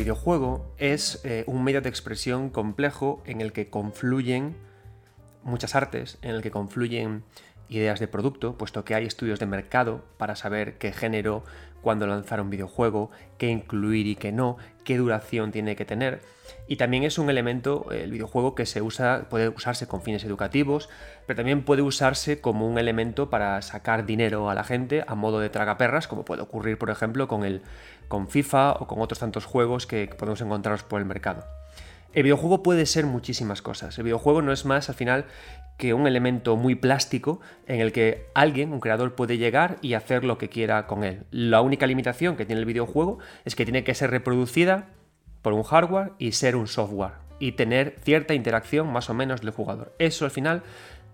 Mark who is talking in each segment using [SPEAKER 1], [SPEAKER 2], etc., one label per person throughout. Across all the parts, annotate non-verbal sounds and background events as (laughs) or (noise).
[SPEAKER 1] videojuego es eh, un medio de expresión complejo en el que confluyen muchas artes, en el que confluyen ideas de producto, puesto que hay estudios de mercado para saber qué género, cuándo lanzar un videojuego, qué incluir y qué no, qué duración tiene que tener. Y también es un elemento, el videojuego, que se usa, puede usarse con fines educativos, pero también puede usarse como un elemento para sacar dinero a la gente a modo de tragaperras, como puede ocurrir, por ejemplo, con, el, con FIFA o con otros tantos juegos que podemos encontraros por el mercado. El videojuego puede ser muchísimas cosas. El videojuego no es más al final que un elemento muy plástico en el que alguien, un creador, puede llegar y hacer lo que quiera con él. La única limitación que tiene el videojuego es que tiene que ser reproducida por un hardware y ser un software y tener cierta interacción más o menos del jugador. Eso al final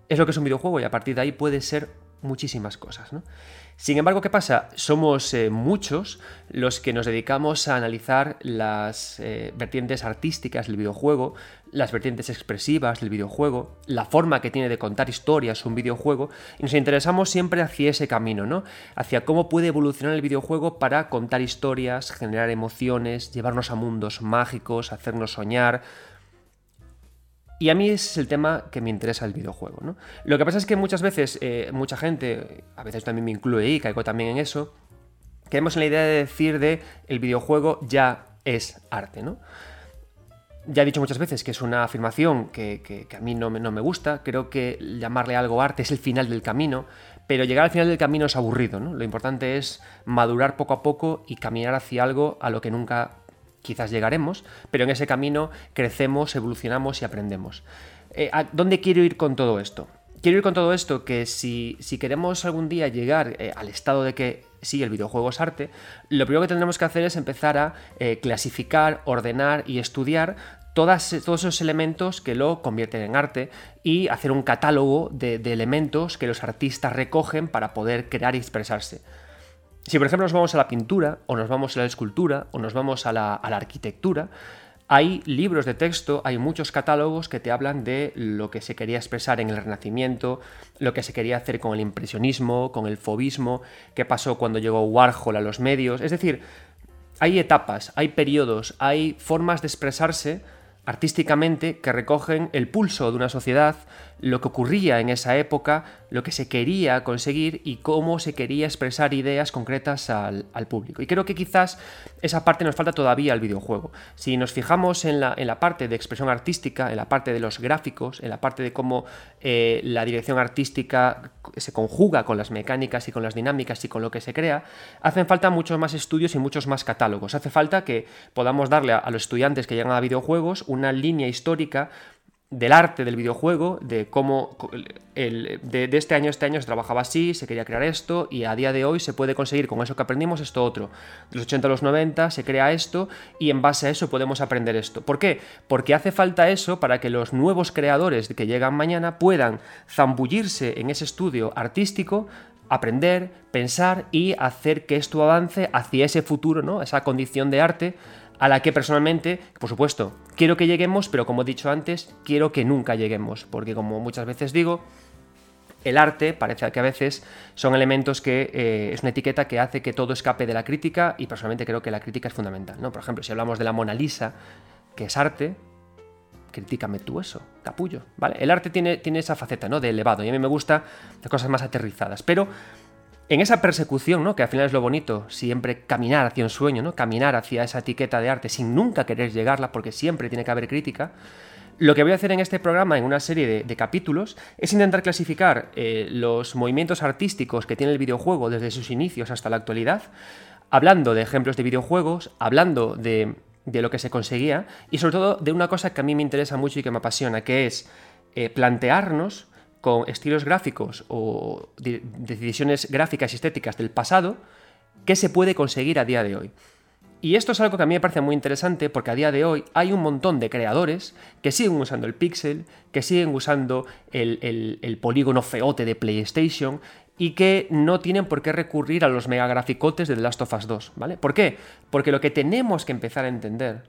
[SPEAKER 1] es lo que es un videojuego y a partir de ahí puede ser muchísimas cosas. ¿no? Sin embargo, ¿qué pasa? Somos eh, muchos los que nos dedicamos a analizar las eh, vertientes artísticas del videojuego, las vertientes expresivas del videojuego, la forma que tiene de contar historias un videojuego, y nos interesamos siempre hacia ese camino, ¿no? Hacia cómo puede evolucionar el videojuego para contar historias, generar emociones, llevarnos a mundos mágicos, hacernos soñar, y a mí es el tema que me interesa el videojuego. ¿no? Lo que pasa es que muchas veces, eh, mucha gente, a veces también me incluye y caigo también en eso, queremos en la idea de decir de el videojuego ya es arte. ¿no? Ya he dicho muchas veces que es una afirmación que, a mí no me, no me, gusta. Creo que llamarle algo arte es el final del camino, pero llegar al final del camino es aburrido. ¿no? Lo importante es madurar poco a poco y caminar hacia algo a lo que nunca quizás llegaremos, pero en ese camino crecemos, evolucionamos y aprendemos. Eh, ¿a ¿Dónde quiero ir con todo esto? Quiero ir con todo esto que si, si queremos algún día llegar eh, al estado de que sí, el videojuego es arte, lo primero que tendremos que hacer es empezar a eh, clasificar, ordenar y estudiar todos esos elementos que lo convierten en arte y hacer un catálogo de elementos que los artistas recogen para poder crear y expresarse. Si por ejemplo nos vamos a la pintura, o nos vamos a la escultura, o nos vamos a la, arquitectura, hay libros de texto, hay muchos catálogos que te hablan de lo que se quería expresar en el Renacimiento, lo que se quería hacer con el impresionismo, con el fobismo, qué pasó cuando llegó Warhol a los medios. Es decir, hay etapas, hay periodos, hay formas de expresarse artísticamente que recogen el pulso de una sociedad, lo que ocurría en esa época, lo que se quería conseguir y cómo se quería expresar ideas concretas al, público. Y creo que quizás esa parte nos falta todavía al videojuego. Si nos fijamos en la, en la, parte de expresión artística, en la parte de los gráficos, en la parte de cómo eh, la dirección artística se conjuga con las mecánicas y con las dinámicas y con lo que se crea, hacen falta muchos más estudios y muchos más catálogos. Hace falta que podamos darle a los estudiantes que llegan a videojuegos una línea histórica del arte del videojuego, de cómo el, de, este año este año se trabajaba así, se quería crear esto y a día de hoy se puede conseguir con eso que aprendimos esto otro. De los 80 a los 90 se crea esto y en base a eso podemos aprender esto. ¿Por qué? Porque hace falta eso para que los nuevos creadores que llegan mañana puedan zambullirse en ese estudio artístico aprender, pensar y hacer que esto avance hacia ese futuro, ¿no? Esa condición de arte a la que personalmente, por supuesto, quiero que lleguemos, pero como he dicho antes, quiero que nunca lleguemos, porque como muchas veces digo, el arte parece que a veces son elementos que eh, es una etiqueta que hace que todo escape de la crítica y personalmente creo que la crítica es fundamental. ¿no? Por ejemplo, si hablamos de la Mona Lisa, que es arte, critícame tú eso, capullo. ¿vale? El arte tiene, tiene esa faceta ¿no? de elevado y a mí me gusta las cosas más aterrizadas, pero en esa persecución, ¿no? que al final es lo bonito, siempre caminar hacia un sueño, ¿no? caminar hacia esa etiqueta de arte sin nunca querer llegarla, porque siempre tiene que haber crítica, lo que voy a hacer en este programa, en una serie de, capítulos, es intentar clasificar eh, los movimientos artísticos que tiene el videojuego desde sus inicios hasta la actualidad, hablando de ejemplos de videojuegos, hablando de, lo que se conseguía y sobre todo de una cosa que a mí me interesa mucho y que me apasiona, que es eh, plantearnos con estilos gráficos o decisiones gráficas y estéticas del pasado que se puede conseguir a día de hoy. Y esto es algo que a mí me parece muy interesante porque a día de hoy hay un montón de creadores que siguen usando el pixel, que siguen usando el, polígono feote de PlayStation y que no tienen por qué recurrir a los megagraficotes de The Last of Us 2, ¿vale? ¿Por qué? Porque lo que tenemos que empezar a entender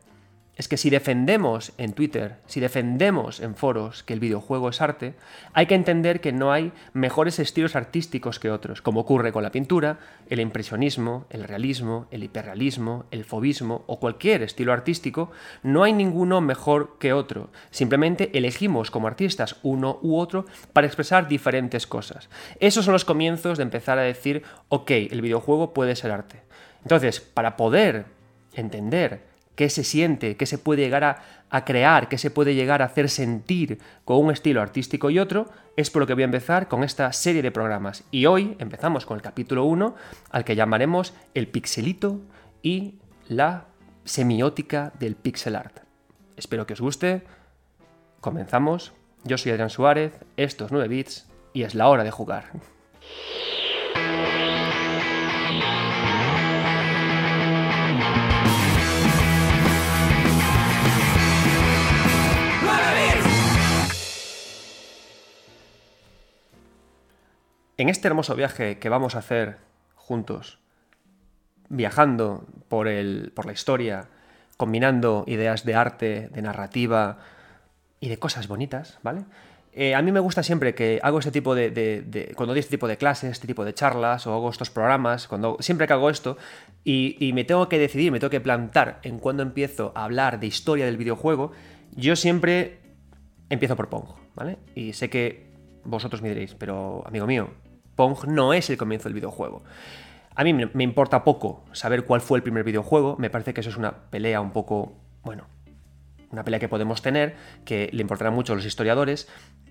[SPEAKER 1] es que si defendemos en Twitter, si defendemos en foros que el videojuego es arte, hay que entender que no hay mejores estilos artísticos que otros, como ocurre con la pintura, el impresionismo, el realismo, el hiperrealismo, el fobismo o cualquier estilo artístico, no hay ninguno mejor que otro. Simplemente elegimos como artistas uno u otro para expresar diferentes cosas. Esos son los comienzos de empezar a decir, ok, el videojuego puede ser arte. Entonces, para poder entender qué se siente, qué se puede llegar a, crear, qué se puede llegar a hacer sentir con un estilo artístico y otro, es por lo que voy a empezar con esta serie de programas. Y hoy empezamos con el capítulo 1, al que llamaremos el pixelito y la semiótica del pixel art. Espero que os guste. Comenzamos. Yo soy Adrián Suárez, estos 9 bits y es la hora de jugar. En este hermoso viaje que vamos a hacer juntos, viajando por, el, por la historia, combinando ideas de arte, de narrativa y de cosas bonitas, ¿vale? Eh, a mí me gusta siempre que hago este tipo de, Cuando doy este tipo de clases, este tipo de charlas, o hago estos programas, cuando siempre que hago esto, y, y me tengo que decidir, me tengo que plantar en cuando empiezo a hablar de historia del videojuego, yo siempre empiezo por Pong, ¿vale? Y sé que vosotros me diréis, pero amigo mío, Pong no es el comienzo del videojuego. A mí me importa poco saber cuál fue el primer videojuego, me parece que eso es una pelea un poco, bueno, una pelea que podemos tener, que le importará mucho a los historiadores,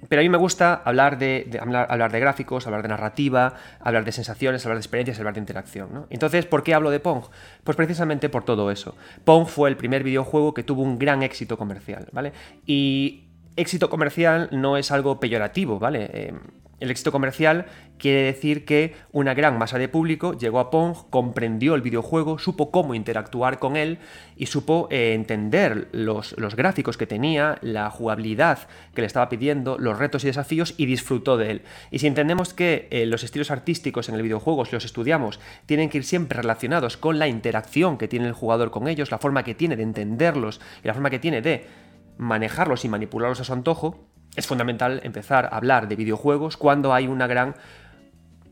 [SPEAKER 1] pero a mí me gusta hablar de, hablar, de gráficos, hablar de narrativa, hablar de sensaciones, hablar de experiencias, hablar de interacción. Entonces, ¿por qué hablo de Pong? Pues precisamente por todo eso. Pong fue el primer videojuego que tuvo un gran éxito comercial, ¿vale? Y éxito comercial no es algo peyorativo, ¿vale? Eh, el éxito comercial quiere decir que una gran masa de público llegó a Pong, comprendió el videojuego, supo cómo interactuar con él y supo eh, entender los, gráficos que tenía, la jugabilidad que le estaba pidiendo, los retos y desafíos y disfrutó de él. Y si entendemos que eh, los estilos artísticos en el videojuego, si los estudiamos, tienen que ir siempre relacionados con la interacción que tiene el jugador con ellos, la forma que tiene de entenderlos y la forma que tiene de manejarlos y manipularlos a su antojo, es fundamental empezar a hablar de videojuegos cuando hay una gran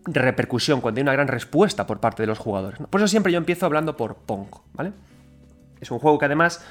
[SPEAKER 1] repercusión, cuando hay una gran respuesta por parte de los jugadores. Por eso siempre yo empiezo hablando por Pong, ¿vale? Es un juego que además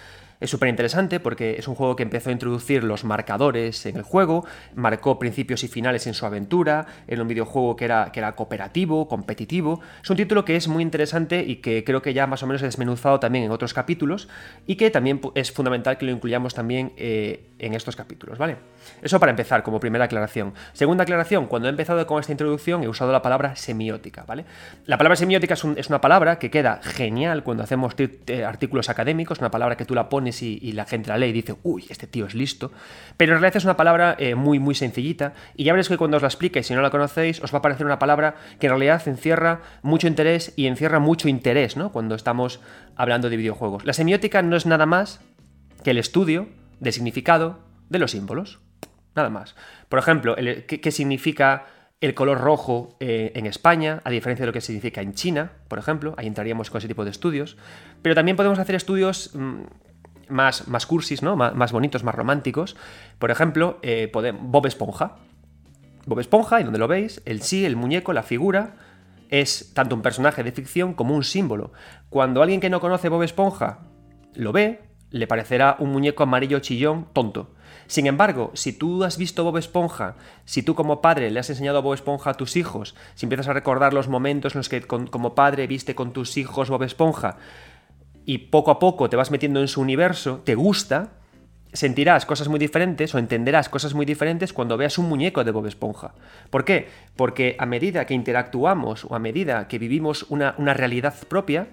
[SPEAKER 1] es súper interesante porque es un juego que empezó a introducir los marcadores en el juego, marcó principios y finales en su aventura, en un videojuego que era, que era cooperativo, competitivo. Es un título que es muy interesante y que creo que ya más o menos he desmenuzado también en otros capítulos y que también es fundamental que lo incluyamos también eh, en estos capítulos, ¿vale? Eso para empezar, como primera aclaración. Segunda aclaración, cuando he empezado con esta introducción he usado la palabra semiótica, ¿vale? La palabra semiótica es, una palabra que queda genial cuando hacemos eh, artículos académicos, una palabra que tú la pones y, la gente la lee y dice, uy, este tío es listo. Pero en realidad es una palabra eh, muy, muy sencillita y ya veréis que cuando os la explique, si no la conocéis, os va a parecer una palabra que en realidad encierra mucho interés y encierra mucho interés, ¿no? Cuando estamos hablando de videojuegos. La semiótica no es nada más que el estudio de significado de los símbolos. Nada más. Por ejemplo, ¿qué, significa el color rojo eh, en España, a diferencia de lo que significa en China, por ejemplo? Ahí entraríamos con ese tipo de estudios. Pero también podemos hacer estudios mm, más, cursis, ¿no? más, bonitos, más románticos. Por ejemplo, eh, Bob Esponja. Bob Esponja, y donde lo veis, el sí, el muñeco, la figura, es tanto un personaje de ficción como un símbolo. Cuando alguien que no conoce Bob Esponja lo ve, le parecerá un muñeco amarillo chillón tonto. Sin embargo, si tú has visto Bob Esponja, si tú como padre le has enseñado a Bob Esponja a tus hijos, si empiezas a recordar los momentos en los que como padre viste con tus hijos Bob Esponja, y poco a poco te vas metiendo en su universo, te gusta, sentirás cosas muy diferentes o entenderás cosas muy diferentes cuando veas un muñeco de Bob Esponja. ¿Por qué? Porque a medida que interactuamos o a medida que vivimos una, una realidad propia,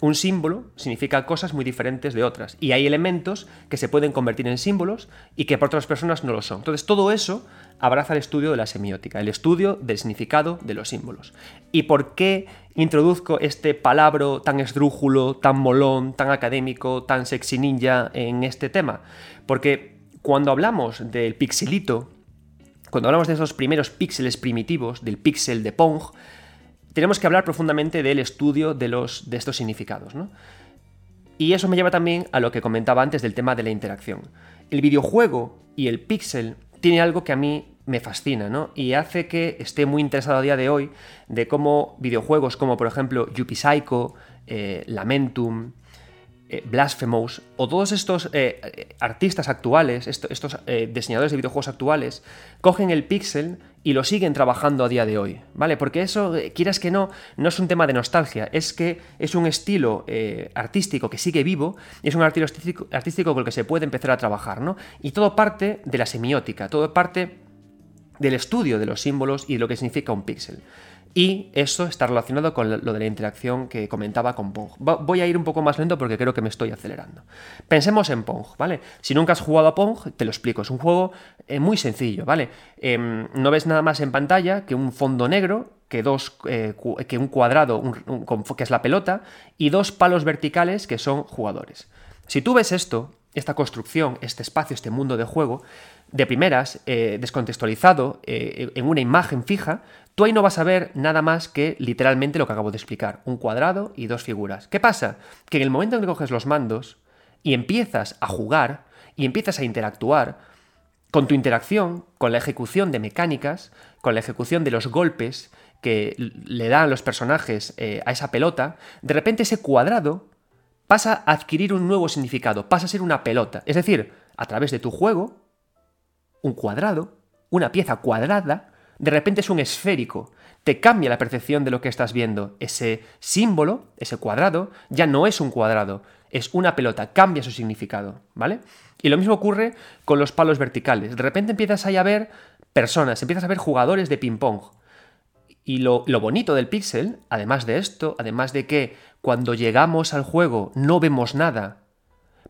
[SPEAKER 1] un símbolo significa cosas muy diferentes de otras. Y hay elementos que se pueden convertir en símbolos y que para otras personas no lo son. Entonces todo eso abraza el estudio de la semiótica, el estudio del significado de los símbolos. ¿Y por qué introduzco este palabra tan esdrújulo, tan molón, tan académico, tan sexy ninja en este tema? Porque cuando hablamos del pixelito, cuando hablamos de esos primeros píxeles primitivos, del píxel de Pong, tenemos que hablar profundamente del estudio de, estos significados. Y eso me lleva también a lo que comentaba antes del tema de la interacción. El videojuego y el pixel tiene algo que a mí me fascina, ¿no? Y hace que esté muy interesado a día de hoy de cómo videojuegos como por ejemplo Yuppie Psycho, eh, Lamentum, eh, Blasphemous o todos estos eh, artistas actuales, estos diseñadores de videojuegos actuales, cogen el pixel y lo siguen trabajando a día de hoy, ¿vale? Porque eso, quieras que no, no es un tema de nostalgia, es que es un estilo artístico que sigue vivo y es un estilo artístico, artístico con el que se puede empezar a trabajar, ¿no? Y todo parte de la semiótica, todo parte del estudio de los símbolos y de lo que significa un píxel. Y eso está relacionado con lo de la interacción que comentaba con Pong. Voy a ir un poco más lento porque creo que me estoy acelerando. Pensemos en Pong, ¿vale? Si nunca has jugado a Pong, te lo explico. Es un juego eh, muy sencillo, ¿vale? Em, no ves nada más en pantalla que un fondo negro, que, dos, eh, que un cuadrado, que es la pelota, y dos palos verticales que son jugadores. Si tú ves esto, esta construcción, este espacio, este mundo de juego, de primeras, eh, descontextualizado, eh, en una imagen fija, tú ahí no vas a ver nada más que literalmente lo que acabo de explicar, un cuadrado y dos figuras. ¿Qué pasa? Que en el momento en que coges los mandos y empiezas a jugar y empiezas a interactuar, con tu interacción, con la ejecución de mecánicas, con la ejecución de los golpes que le dan los personajes eh, a esa pelota, de repente ese cuadrado pasa a adquirir un nuevo significado, pasa a ser una pelota. Es decir, a través de tu juego, un cuadrado, una pieza cuadrada, de repente es un esférico. Te cambia la percepción de lo que estás viendo. Ese símbolo, ese cuadrado, ya no es un cuadrado, es una pelota, cambia su significado, ¿vale? Y lo mismo ocurre con los palos verticales. De repente empiezas a ver personas, empiezas a ver jugadores de ping-pong. Y lo, lo, bonito del pixel, además de esto, además de que cuando llegamos al juego no vemos nada,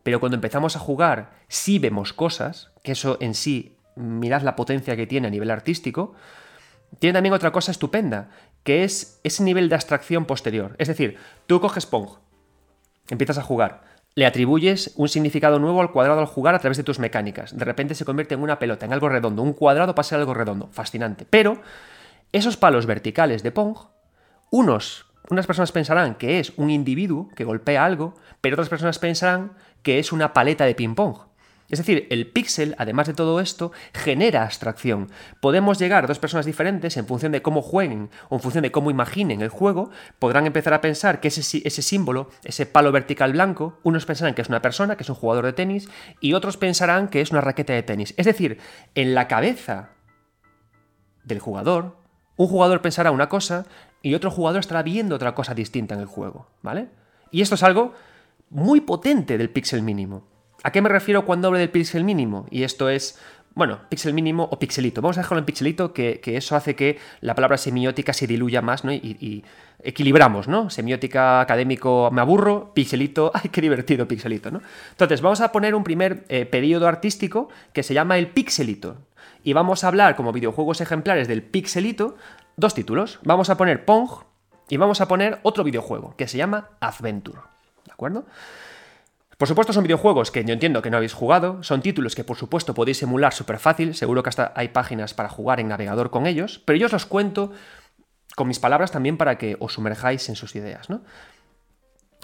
[SPEAKER 1] pero cuando empezamos a jugar sí vemos cosas, que eso en sí mirad la potencia que tiene a nivel artístico, tiene también otra cosa estupenda, que es ese nivel de abstracción posterior. Es decir, tú coges Pong, empiezas a jugar, le atribuyes un significado nuevo al cuadrado al jugar a través de tus mecánicas. De repente se convierte en una pelota, en algo redondo. Un cuadrado pasa a algo redondo. Fascinante. Pero esos palos verticales de Pong, unos, unas personas pensarán que es un individuo que golpea algo, pero otras personas pensarán que es una paleta de ping-pong. Es decir, el píxel, además de todo esto, genera abstracción. Podemos llegar a dos personas diferentes en función de cómo jueguen o en función de cómo imaginen el juego, podrán empezar a pensar que ese, símbolo, ese palo vertical blanco, unos pensarán que es una persona, que es un jugador de tenis, y otros pensarán que es una raqueta de tenis. Es decir, en la cabeza del jugador, un jugador pensará una cosa y otro jugador estará viendo otra cosa distinta en el juego, ¿vale? Y esto es algo muy potente del píxel mínimo. ¿A qué me refiero cuando hablo del píxel mínimo? Y esto es, bueno, píxel mínimo o pixelito. Vamos a dejarlo en pixelito, que, eso hace que la palabra semiótica se diluya más, ¿no? Y, equilibramos, ¿no? Semiótica académico, me aburro, pixelito, (laughs) ¡ay, qué divertido pixelito, ¿no? Entonces, vamos a poner un primer eh, periodo artístico que se llama el pixelito. Y vamos a hablar como videojuegos ejemplares del pixelito, dos títulos. Vamos a poner Pong y vamos a poner otro videojuego que se llama Adventure. ¿De acuerdo? Por supuesto son videojuegos que yo entiendo que no habéis jugado, son títulos que por supuesto podéis emular súper fácil, seguro que hasta hay páginas para jugar en navegador con ellos, pero yo os los cuento con mis palabras también para que os sumerjáis en sus ideas, ¿no?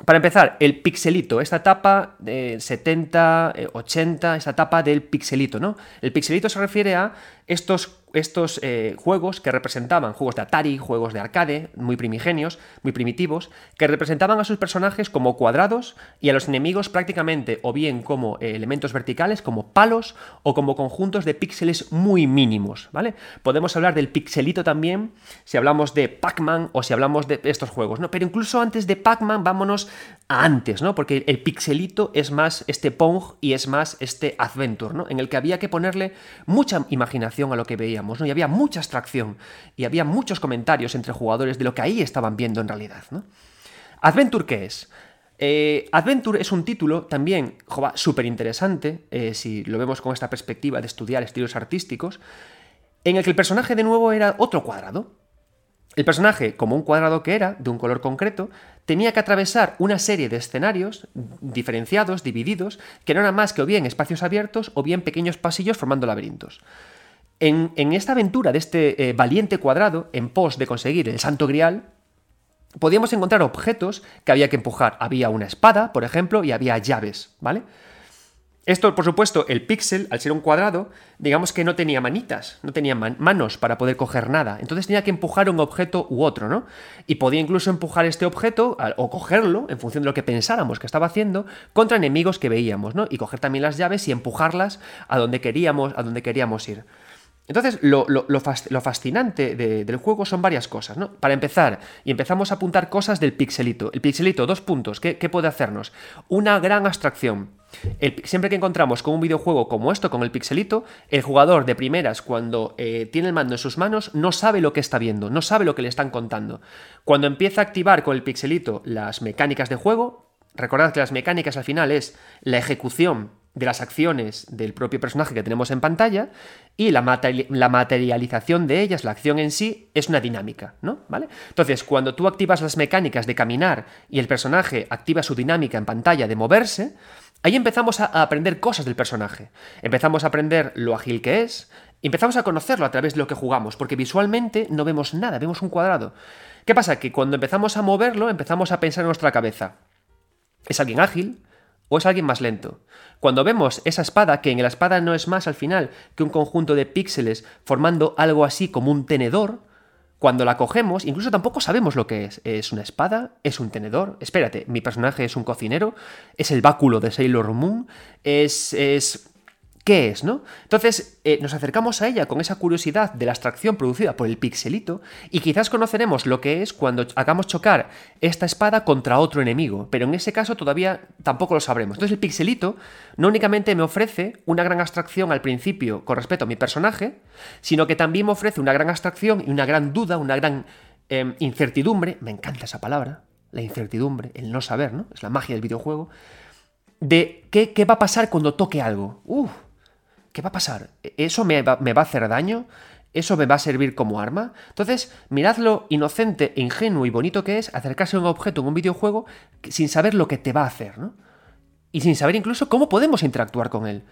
[SPEAKER 1] Para empezar, el pixelito, esta etapa de 70, 80, esta etapa del pixelito, ¿no? El pixelito se refiere a estos estos eh, juegos que representaban, juegos de Atari, juegos de arcade, muy primigenios, muy primitivos, que representaban a sus personajes como cuadrados y a los enemigos prácticamente o bien como eh, elementos verticales, como palos o como conjuntos de píxeles muy mínimos, ¿vale? Podemos hablar del pixelito también si hablamos de Pac-Man o si hablamos de estos juegos, ¿no? Pero incluso antes de Pac-Man vámonos a antes, ¿no? Porque el pixelito es más este Pong y es más este Adventure, ¿no? En el que había que ponerle mucha imaginación a lo que veíamos y había mucha abstracción y había muchos comentarios entre jugadores de lo que ahí estaban viendo en realidad. ¿no? ¿Adventure qué es? Eh, Adventure es un título también súper interesante, eh, si lo vemos con esta perspectiva de estudiar estilos artísticos, en el que el personaje de nuevo era otro cuadrado. El personaje, como un cuadrado que era, de un color concreto, tenía que atravesar una serie de escenarios diferenciados, divididos, que no eran más que o bien espacios abiertos o bien pequeños pasillos formando laberintos. En, esta aventura de este eh, valiente cuadrado, en pos de conseguir el santo grial, podíamos encontrar objetos que había que empujar. Había una espada, por ejemplo, y había llaves, ¿vale? Esto, por supuesto, el píxel, al ser un cuadrado, digamos que no tenía manitas, no tenía manos para poder coger nada. Entonces tenía que empujar un objeto u otro, ¿no? Y podía incluso empujar este objeto o cogerlo, en función de lo que pensáramos que estaba haciendo, contra enemigos que veíamos, ¿no? Y coger también las llaves y empujarlas a donde queríamos, a donde queríamos ir. Entonces, lo, fascinante del juego son varias cosas, ¿no? Para empezar, y empezamos a apuntar cosas del pixelito. El pixelito, dos puntos, ¿qué, puede hacernos? Una gran abstracción. Siempre que encontramos con un videojuego como esto, con el pixelito, el jugador de primeras, cuando eh, tiene el mando en sus manos, no sabe lo que está viendo, no sabe lo que le están contando. Cuando empieza a activar con el pixelito las mecánicas de juego, recordad que las mecánicas al final es la ejecución de las acciones del propio personaje que tenemos en pantalla y la, materialización de ellas, la acción en sí, es una dinámica, ¿no? ¿Vale? Entonces, cuando tú activas las mecánicas de caminar y el personaje activa su dinámica en pantalla de moverse, ahí empezamos a aprender cosas del personaje. Empezamos a aprender lo ágil que es, empezamos a conocerlo a través de lo que jugamos, porque visualmente no vemos nada, vemos un cuadrado. ¿Qué pasa? Que cuando empezamos a moverlo, empezamos a pensar en nuestra cabeza. ¿Es alguien ágil? ¿O es alguien más lento? Cuando vemos esa espada, que en la espada no es más al final que un conjunto de píxeles formando algo así como un tenedor, cuando la cogemos, incluso tampoco sabemos lo que es. ¿Es una espada? ¿Es un tenedor? Espérate, mi personaje es un cocinero, es el báculo de Sailor Moon, es, es qué es, ¿no? Entonces eh, nos acercamos a ella con esa curiosidad de la abstracción producida por el pixelito y quizás conoceremos lo que es cuando hagamos chocar esta espada contra otro enemigo, pero en ese caso todavía tampoco lo sabremos. Entonces el pixelito no únicamente me ofrece una gran abstracción al principio con respecto a mi personaje, sino que también me ofrece una gran abstracción y una gran duda, una gran em, incertidumbre, me encanta esa palabra, la incertidumbre, el no saber, ¿no? Es la magia del videojuego, de qué, qué va a pasar cuando toque algo. Uf, ¿qué va a pasar? ¿Eso me va, a hacer daño? ¿Eso me va a servir como arma? Entonces, mirad lo inocente, ingenuo y bonito que es acercarse a un objeto en un videojuego sin saber lo que te va a hacer, ¿no? Y sin saber incluso cómo podemos interactuar con él.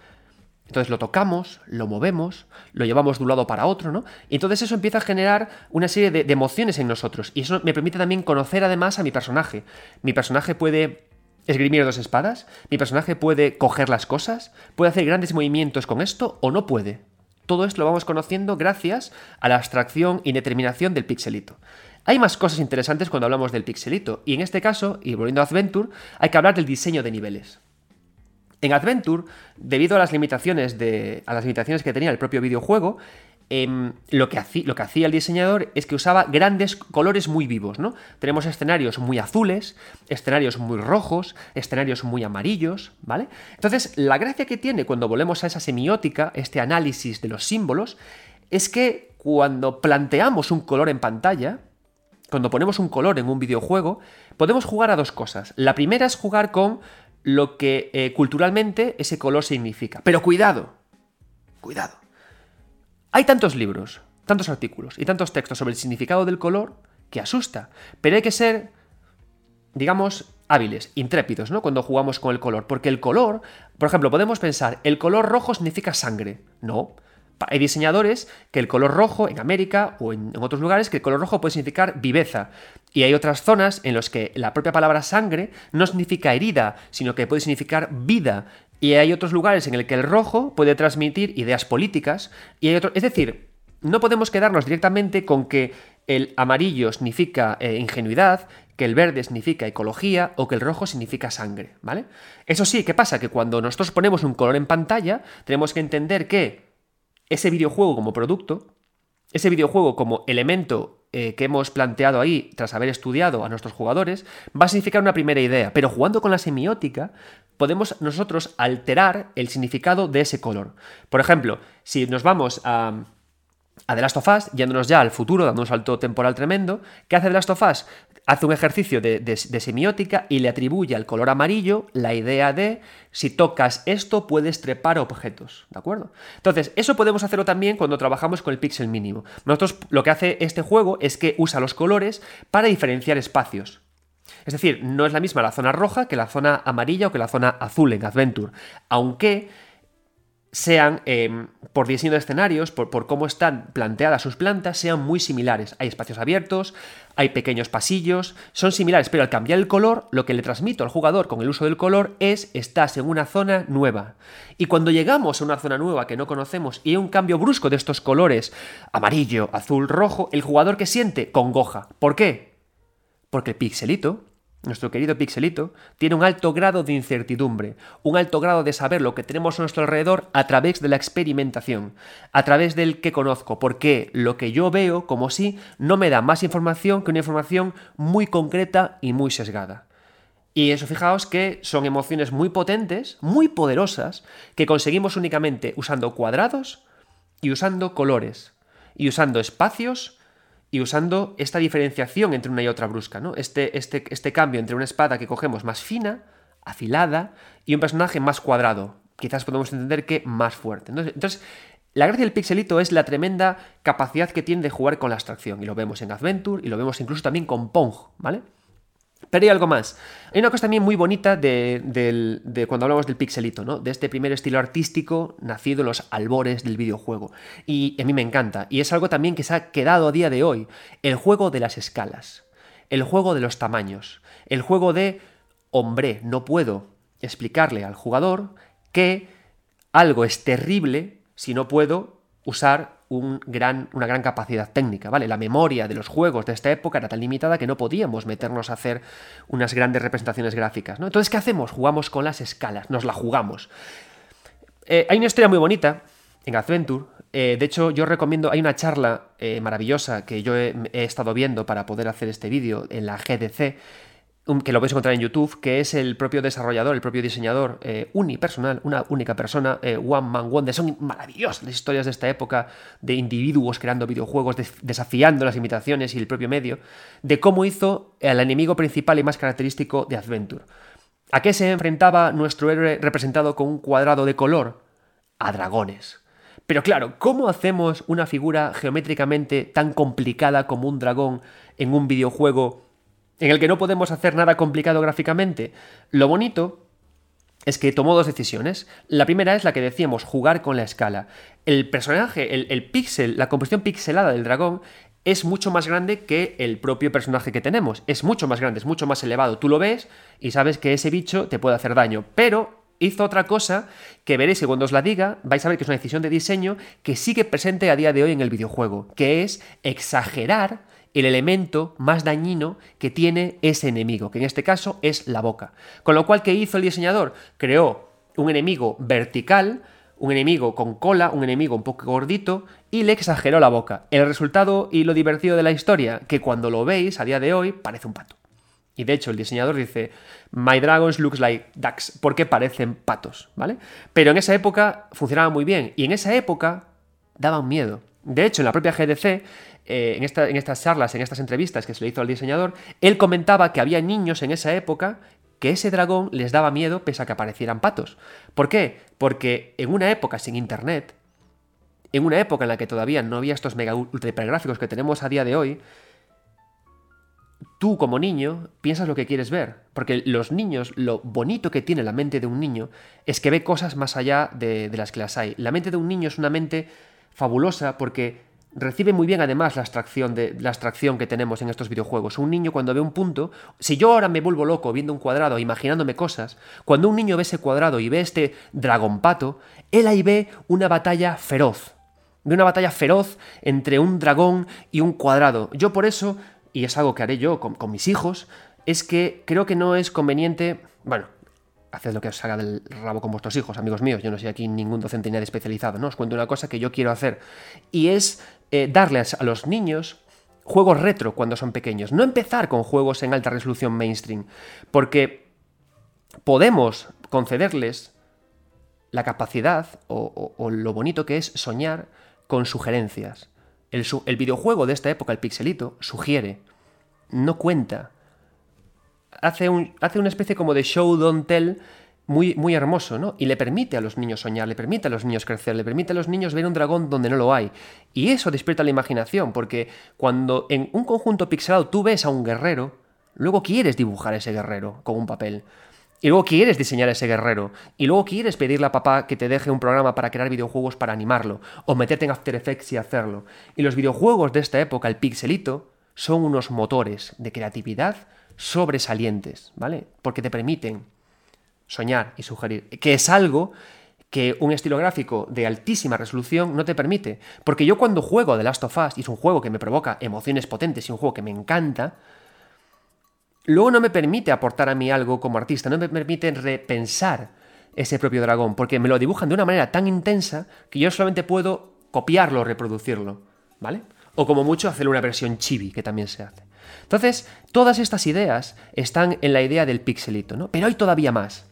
[SPEAKER 1] Entonces lo tocamos, lo movemos, lo llevamos de un lado para otro, ¿no? Y entonces eso empieza a generar una serie de, de emociones en nosotros. Y eso me permite también conocer además a mi personaje. Mi personaje puede esgrimir dos espadas, mi personaje puede coger las cosas, puede hacer grandes movimientos con esto o no puede. Todo esto lo vamos conociendo gracias a la abstracción y determinación del pixelito. Hay más cosas interesantes cuando hablamos del pixelito, y en este caso, y volviendo a Adventure, hay que hablar del diseño de niveles. En Adventure, debido a las limitaciones, de, a las limitaciones que tenía el propio videojuego, Em, lo, que hacía, el diseñador es que usaba grandes colores muy vivos, ¿no? Tenemos escenarios muy azules, escenarios muy rojos, escenarios muy amarillos, ¿vale? Entonces, la gracia que tiene cuando volvemos a esa semiótica, este análisis de los símbolos, es que cuando planteamos un color en pantalla, cuando ponemos un color en un videojuego, podemos jugar a dos cosas. La primera es jugar con lo que eh, culturalmente ese color significa. Pero cuidado, cuidado. Hay tantos libros, tantos artículos y tantos textos sobre el significado del color que asusta, pero hay que ser, digamos, hábiles, intrépidos, ¿no? Cuando jugamos con el color, porque el color, por ejemplo, podemos pensar, el color rojo significa sangre. No. Hay diseñadores que el color rojo en América o en, otros lugares que el color rojo puede significar viveza. Y hay otras zonas en las que la propia palabra sangre no significa herida, sino que puede significar vida. Y hay otros lugares en el que el rojo puede transmitir ideas políticas. Y hay otro... Es decir, no podemos quedarnos directamente con que el amarillo significa eh, ingenuidad, que el verde significa ecología o que el rojo significa sangre, ¿vale? Eso sí, ¿qué pasa? Que cuando nosotros ponemos un color en pantalla, tenemos que entender que ese videojuego como producto, ese videojuego como elemento eh, que hemos planteado ahí tras haber estudiado a nuestros jugadores, va a significar una primera idea, pero jugando con la semiótica podemos nosotros alterar el significado de ese color. Por ejemplo, si nos vamos a, a The Last of Us, yéndonos ya al futuro, dando un salto temporal tremendo, ¿qué hace The Last of Us? Hace un ejercicio de, semiótica y le atribuye al color amarillo la idea de si tocas esto puedes trepar objetos, ¿de acuerdo? Entonces, eso podemos hacerlo también cuando trabajamos con el píxel mínimo. Nosotros lo que hace este juego es que usa los colores para diferenciar espacios. Es decir, no es la misma la zona roja que la zona amarilla o que la zona azul en Adventure. Aunque sean, em, por diseño de escenarios, por, por, cómo están planteadas sus plantas, sean muy similares. Hay espacios abiertos, hay pequeños pasillos, son similares, pero al cambiar el color, lo que le transmito al jugador con el uso del color es estás en una zona nueva. Y cuando llegamos a una zona nueva que no conocemos y hay un cambio brusco de estos colores, amarillo, azul, rojo, el jugador que siente congoja. ¿Por qué? Porque el pixelito nuestro querido pixelito, tiene un alto grado de incertidumbre, un alto grado de saber lo que tenemos a nuestro alrededor a través de la experimentación, a través del que conozco, porque lo que yo veo como sí no me da más información que una información muy concreta y muy sesgada. Y eso fijaos que son emociones muy potentes, muy poderosas, que conseguimos únicamente usando cuadrados y usando colores, y usando espacios y usando esta diferenciación entre una y otra brusca, ¿no? Este, este, este cambio entre una espada que cogemos más fina, afilada, y un personaje más cuadrado, quizás podemos entender que más fuerte. Entonces, la gracia del pixelito es la tremenda capacidad que tiene de jugar con la abstracción, y lo vemos en Adventure, y lo vemos incluso también con Pong, ¿vale? Pero hay algo más. Hay una cosa también muy bonita de, cuando hablamos del pixelito, ¿no? De este primer estilo artístico nacido en los albores del videojuego. Y a mí me encanta. Y es algo también que se ha quedado a día de hoy. El juego de las escalas. El juego de los tamaños. El juego de, hombre, no puedo explicarle al jugador que algo es terrible si no puedo usar una gran capacidad técnica, ¿vale? La memoria de los juegos de esta época era tan limitada que no podíamos meternos a hacer unas grandes representaciones gráficas, ¿no? Entonces, ¿qué hacemos? Jugamos con las escalas, nos la jugamos. Eh, hay una historia muy bonita en Adventure. Eh, de hecho, yo recomiendo, hay una charla eh, maravillosa que yo he, he, estado viendo para poder hacer este vídeo en la GDC, que lo podéis encontrar en YouTube, que es el propio desarrollador, el propio diseñador eh, unipersonal, una única persona, eh, One Man Wonder. Son maravillosas las historias de esta época de individuos creando videojuegos, desafiando las limitaciones y el propio medio, de cómo hizo el enemigo principal y más característico de Adventure. ¿A qué se enfrentaba nuestro héroe representado con un cuadrado de color? A dragones. Pero claro, ¿cómo hacemos una figura geométricamente tan complicada como un dragón en un videojuego en el que no podemos hacer nada complicado gráficamente. Lo bonito es que tomó dos decisiones. La primera es la que decíamos, jugar con la escala. El personaje, el, el píxel, la composición pixelada del dragón es mucho más grande que el propio personaje que tenemos. Es mucho más grande, es mucho más elevado. Tú lo ves y sabes que ese bicho te puede hacer daño. Pero hizo otra cosa que veréis y cuando os la diga vais a ver que es una decisión de diseño que sigue presente a día de hoy en el videojuego, que es exagerar el elemento más dañino que tiene ese enemigo, que en este caso es la boca. Con lo cual, ¿qué hizo el diseñador? Creó un enemigo vertical, un enemigo con cola, un enemigo un poco gordito, y le exageró la boca. El resultado y lo divertido de la historia, que cuando lo veis a día de hoy parece un pato. Y de hecho el diseñador dice, My dragons looks like ducks, porque parecen patos, ¿vale? Pero en esa época funcionaba muy bien, y en esa época daban miedo. De hecho, en la propia GDC eh, en, estas charlas, en estas entrevistas que se le hizo al diseñador, él comentaba que había niños en esa época que ese dragón les daba miedo pese a que aparecieran patos. ¿Por qué? Porque en una época sin internet, en una época en la que todavía no había estos mega ultra hipergráficos que tenemos a día de hoy, tú como niño piensas lo que quieres ver. Porque los niños, lo bonito que tiene la mente de un niño es que ve cosas más allá de, de las que las hay. La mente de un niño es una mente fabulosa porque recibe muy bien además la abstracción, de, la abstracción que tenemos en estos videojuegos. Un niño cuando ve un punto, si yo ahora me vuelvo loco viendo un cuadrado, imaginándome cosas, cuando un niño ve ese cuadrado y ve este dragón pato, él ahí ve una batalla feroz. Ve una batalla feroz entre un dragón y un cuadrado. Yo por eso, y es algo que haré yo con, con mis hijos, es que creo que no es conveniente, bueno, haced lo que os haga del rabo con vuestros hijos, amigos míos. Yo no soy aquí ningún docente ni nadie especializado, ¿no? Os cuento una cosa que yo quiero hacer. Y es eh, darles a los niños juegos retro cuando son pequeños. No empezar con juegos en alta resolución mainstream. Porque podemos concederles la capacidad o, lo bonito que es soñar con sugerencias. El, el videojuego de esta época, el pixelito, sugiere, no cuenta hace, un, hace una especie como de show don't tell muy, muy hermoso, ¿no? Y le permite a los niños soñar, le permite a los niños crecer, le permite a los niños ver un dragón donde no lo hay. Y eso despierta la imaginación, porque cuando en un conjunto pixelado tú ves a un guerrero, luego quieres dibujar a ese guerrero con un papel. y luego quieres diseñar ese guerrero, y luego quieres pedirle a papá que te deje un programa para crear videojuegos para animarlo, o meterte en After Effects y hacerlo. Y los videojuegos de esta época, el pixelito, son unos motores de creatividad sobresalientes, ¿vale? Porque te permiten soñar y sugerir, que es algo que un estilo gráfico de altísima resolución no te permite. Porque yo cuando juego The Last of Us, y es un juego que me provoca emociones potentes y un juego que me encanta, luego no me permite aportar a mí algo como artista, no me permite repensar ese propio dragón, porque me lo dibujan de una manera tan intensa que yo solamente puedo copiarlo reproducirlo, ¿vale? O como mucho hacer una versión chibi, que también se hace. Entonces, todas estas ideas están en la idea del pixelito, ¿no? Pero hay todavía más.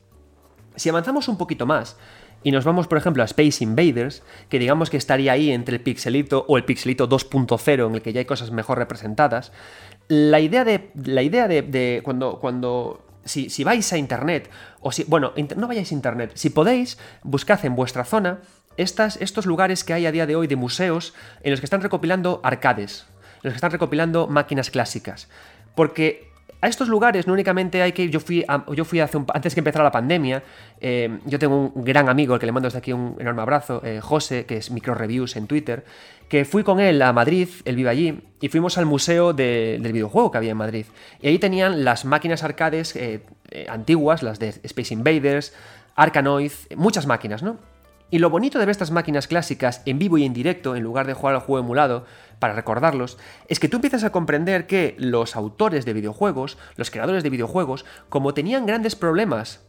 [SPEAKER 1] Si avanzamos un poquito más y nos vamos, por ejemplo, a Space Invaders, que digamos que estaría ahí entre el pixelito o el pixelito 2.0, en el que ya hay cosas mejor representadas, la idea de, la idea de, cuando, cuando si, si, vais a internet, o si, bueno, no vayáis a internet, si podéis, buscad en vuestra zona estas, estos lugares que hay a día de hoy de museos en los que están recopilando arcades, los que están recopilando máquinas clásicas. Porque a estos lugares no únicamente hay que ir, yo fui, yo fui hace antes que empezara la pandemia, eh, yo tengo un gran amigo al que le mando desde aquí un enorme abrazo, eh, José, que es Micro Reviews en Twitter, que fui con él a Madrid, él vive allí, y fuimos al museo del videojuego que había en Madrid. Y ahí tenían las máquinas arcades eh, antiguas, las de Space Invaders, Arkanoid, muchas máquinas, ¿no? Y lo bonito de ver estas máquinas clásicas en vivo y en directo, en lugar de jugar al juego emulado, para recordarlos, es que tú empiezas a comprender que los autores de videojuegos, los creadores de videojuegos, como tenían grandes problemas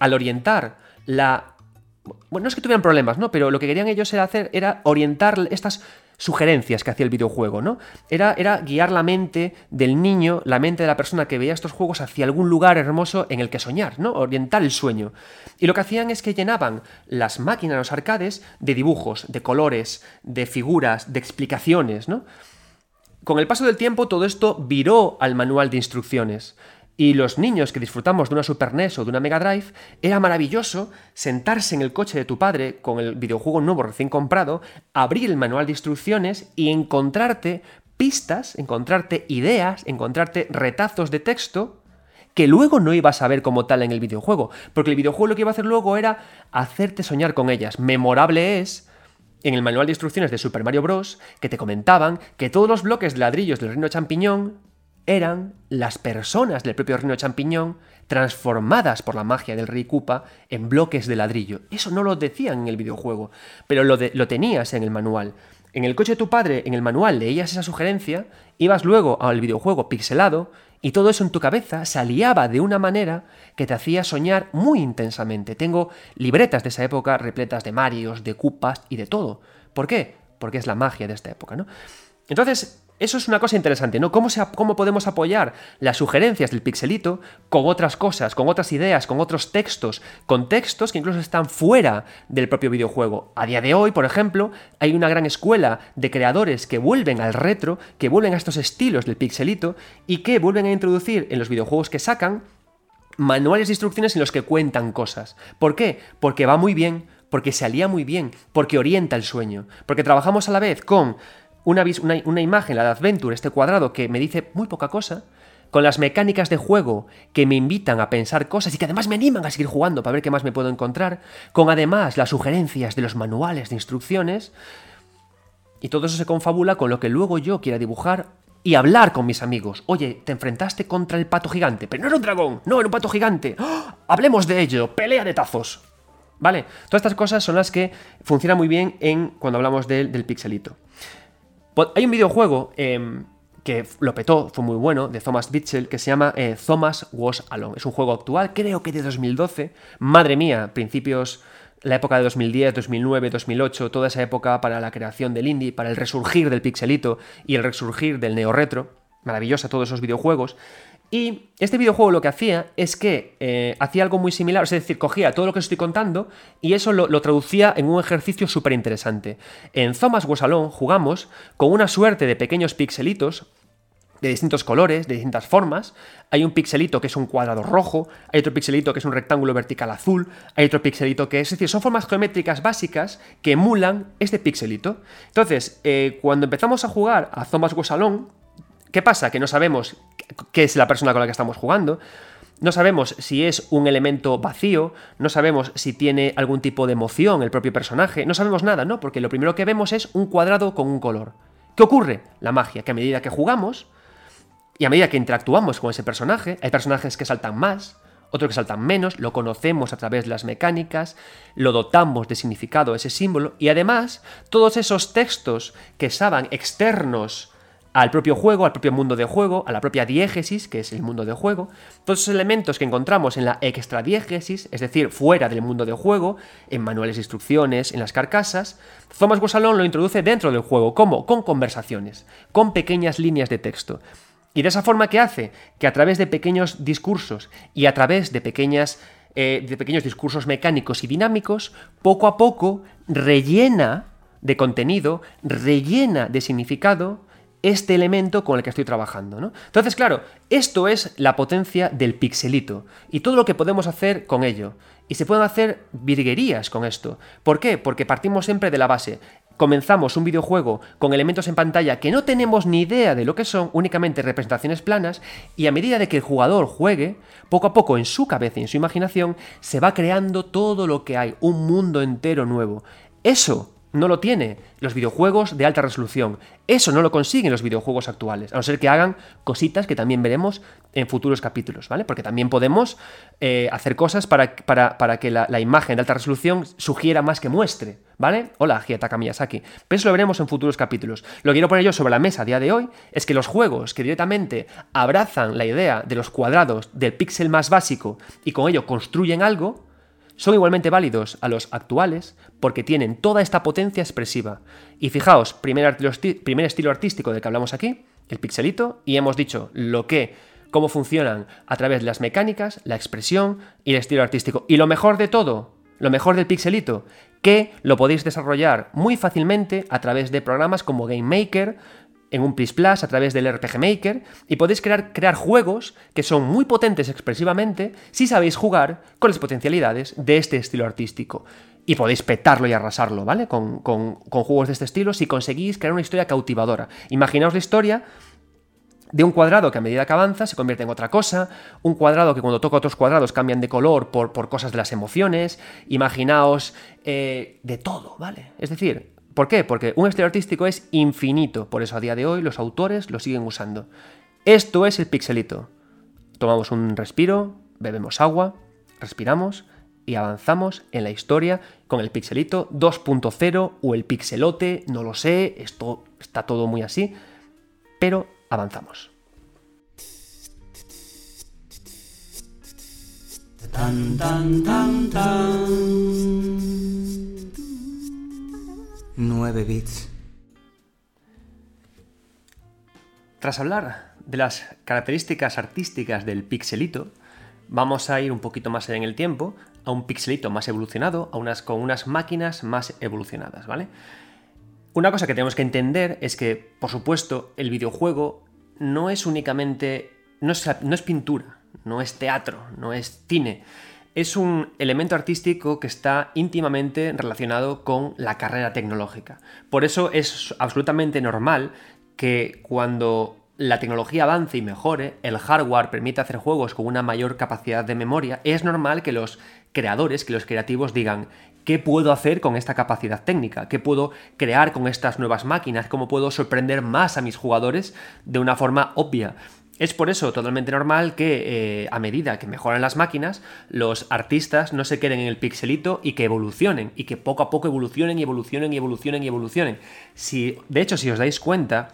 [SPEAKER 1] al orientar la... Bueno, no es que tuvieran problemas, ¿no? Pero lo que querían ellos era hacer era orientar estas sugerencias que hacía el videojuego, ¿no? Era, era guiar la mente del niño, la mente de la persona que veía estos juegos hacia algún lugar hermoso en el que soñar, ¿no? Orientar el sueño. Y lo que hacían es que llenaban las máquinas, los arcades, de dibujos, de colores, de figuras, de explicaciones, ¿no? Con el paso del tiempo todo esto viró al manual de instrucciones. Y los niños que disfrutamos de una Super NES o de una Mega Drive, era maravilloso sentarse en el coche de tu padre con el videojuego nuevo recién comprado, abrir el manual de instrucciones y encontrarte pistas, encontrarte ideas, encontrarte retazos de texto que luego no ibas a ver como tal en el videojuego, porque el videojuego lo que iba a hacer luego era hacerte soñar con ellas. Memorable es en el manual de instrucciones de Super Mario Bros. que te comentaban que todos los bloques de ladrillos del reino champiñón eran las personas del propio reino champiñón transformadas por la magia del rey Koopa en bloques de ladrillo. Eso no lo decían en el videojuego, pero lo, tenías en el manual. En el coche de tu padre, en el manual, leías esa sugerencia, ibas luego al videojuego pixelado y todo eso en tu cabeza se aliaba de una manera que te hacía soñar muy intensamente. Tengo libretas de esa época repletas de Marios, de Koopas y de todo. ¿Por qué? Porque es la magia de esta época, ¿no? Entonces, eso es una cosa interesante, ¿no? ¿Cómo, ¿Cómo, podemos apoyar las sugerencias del pixelito con otras cosas, con otras ideas, con otros textos, con textos que incluso están fuera del propio videojuego? A día de hoy, por ejemplo, hay una gran escuela de creadores que vuelven al retro, que vuelven a estos estilos del pixelito y que vuelven a introducir en los videojuegos que sacan manuales de instrucciones en los que cuentan cosas. ¿Por qué? Porque va muy bien, porque se alía muy bien, porque orienta el sueño, porque trabajamos a la vez con una, imagen, la de Adventure, este cuadrado que me dice muy poca cosa, con las mecánicas de juego que me invitan a pensar cosas y que además me animan a seguir jugando para ver qué más me puedo encontrar, con además las sugerencias de los manuales de instrucciones, y todo eso se confabula con lo que luego yo quiera dibujar y hablar con mis amigos. Oye, te enfrentaste contra el pato gigante, pero no era un dragón, no era un pato gigante. ¡Oh! Hablemos de ello, pelea de tazos. ¿Vale? Todas estas cosas son las que funcionan muy bien en cuando hablamos del pixelito. Hay un videojuego em, que lo petó, fue muy bueno, de Thomas Bitchell, que se llama eh, Thomas Was Alone. Es un juego actual, creo que de 2012. Madre mía, principios, la época de 2010, 2009, 2008, toda esa época para la creación del indie, para el resurgir del pixelito y el resurgir del neo-retro. Maravillosa todos esos videojuegos. Y este videojuego lo que hacía es que eh, hacía algo muy similar, es decir, cogía todo lo que estoy contando y eso lo, traducía en un ejercicio súper interesante. En Thomas Alone jugamos con una suerte de pequeños pixelitos de distintos colores, de distintas formas. Hay un pixelito que es un cuadrado rojo, hay otro pixelito que es un rectángulo vertical azul, hay otro pixelito que es, es decir, son formas geométricas básicas que emulan este pixelito. Entonces, eh, cuando empezamos a jugar a Thomas Alone, ¿qué pasa? Que no sabemos qué es la persona con la que estamos jugando. no sabemos si es un elemento vacío, no sabemos si tiene algún tipo de emoción el propio personaje, no sabemos nada, ¿no? Porque lo primero que vemos es un cuadrado con un color. ¿Qué ocurre? La magia, que a medida que jugamos y a medida que interactuamos con ese personaje, hay personajes que saltan más, otros que saltan menos, lo conocemos a través de las mecánicas, lo dotamos de significado a ese símbolo y además todos esos textos que estaban externos al propio juego, al propio mundo de juego, a la propia diégesis, que es el mundo de juego, todos esos elementos que encontramos en la extradiégesis, es decir, fuera del mundo de juego, en manuales de instrucciones, en las carcasas, Thomas Gossalon lo introduce dentro del juego. ¿Cómo? Con conversaciones, con pequeñas líneas de texto. Y de esa forma que hace que a través de pequeños discursos y a través de pequeñas eh, de pequeños discursos mecánicos y dinámicos, poco a poco rellena de contenido, rellena de significado este elemento con el que estoy trabajando. ¿no? Entonces, claro, esto es la potencia del pixelito y todo lo que podemos hacer con ello. Y se pueden hacer virguerías con esto. ¿Por qué? Porque partimos siempre de la base. Comenzamos un videojuego con elementos en pantalla que no tenemos ni idea de lo que son, únicamente representaciones planas, y a medida de que el jugador juegue, poco a poco en su cabeza y en su imaginación, se va creando todo lo que hay, un mundo entero nuevo. Eso no lo tiene los videojuegos de alta resolución. Eso no lo consiguen los videojuegos actuales, a no ser que hagan cositas que también veremos en futuros capítulos, ¿vale? Porque también podemos eh, hacer cosas para, para, que la, imagen de alta resolución sugiera más que muestre, ¿vale? Hola, Hiyataka Miyazaki. Pero eso lo veremos en futuros capítulos. Lo que quiero poner yo sobre la mesa a día de hoy es que los juegos que directamente abrazan la idea de los cuadrados del píxel más básico y con ello construyen algo, son igualmente válidos a los actuales porque tienen toda esta potencia expresiva. Y fijaos, primer, primer estilo artístico del que hablamos aquí, el pixelito, y hemos dicho lo que, cómo funcionan a través de las mecánicas, la expresión y el estilo artístico. Y lo mejor de todo, lo mejor del pixelito, que lo podéis desarrollar muy fácilmente a través de programas como Game Maker, en un Plus Plus a través del RPG Maker y podéis crear, juegos que son muy potentes expresivamente si sabéis jugar con las potencialidades de este estilo artístico. Y podéis petarlo y arrasarlo, ¿vale? Con, con, con juegos de este estilo si conseguís crear una historia cautivadora. Imaginaos la historia de un cuadrado que a medida que avanza se convierte en otra cosa, un cuadrado que cuando toca otros cuadrados cambian de color por, por cosas de las emociones, imaginaos eh, de todo, ¿vale? Es decir, ¿Por qué? Porque un estilo artístico es infinito, por eso a día de hoy los autores lo siguen usando. Esto es el pixelito. Tomamos un respiro, bebemos agua, respiramos y avanzamos en la historia con el pixelito 2.0 o el pixelote, no lo sé, esto está todo muy así, pero avanzamos. 9 bits. Tras hablar de las características artísticas del pixelito, vamos a ir un poquito más en el tiempo, a un pixelito más evolucionado, a unas, con unas máquinas más evolucionadas, ¿vale? Una cosa que tenemos que entender es que, por supuesto, el videojuego no es únicamente. no es, no es pintura, no es teatro, no es cine es un elemento artístico que está íntimamente relacionado con la carrera tecnológica. Por eso es absolutamente normal que cuando la tecnología avance y mejore, el hardware permite hacer juegos con una mayor capacidad de memoria, es normal que los creadores, que los creativos digan, ¿qué puedo hacer con esta capacidad técnica? ¿Qué puedo crear con estas nuevas máquinas? ¿Cómo puedo sorprender más a mis jugadores de una forma obvia? Es por eso totalmente normal que eh, a medida que mejoran las máquinas, los artistas no se queden en el pixelito y que evolucionen, y que poco a poco evolucionen y evolucionen y evolucionen y evolucionen. Si, de hecho, si os dais cuenta,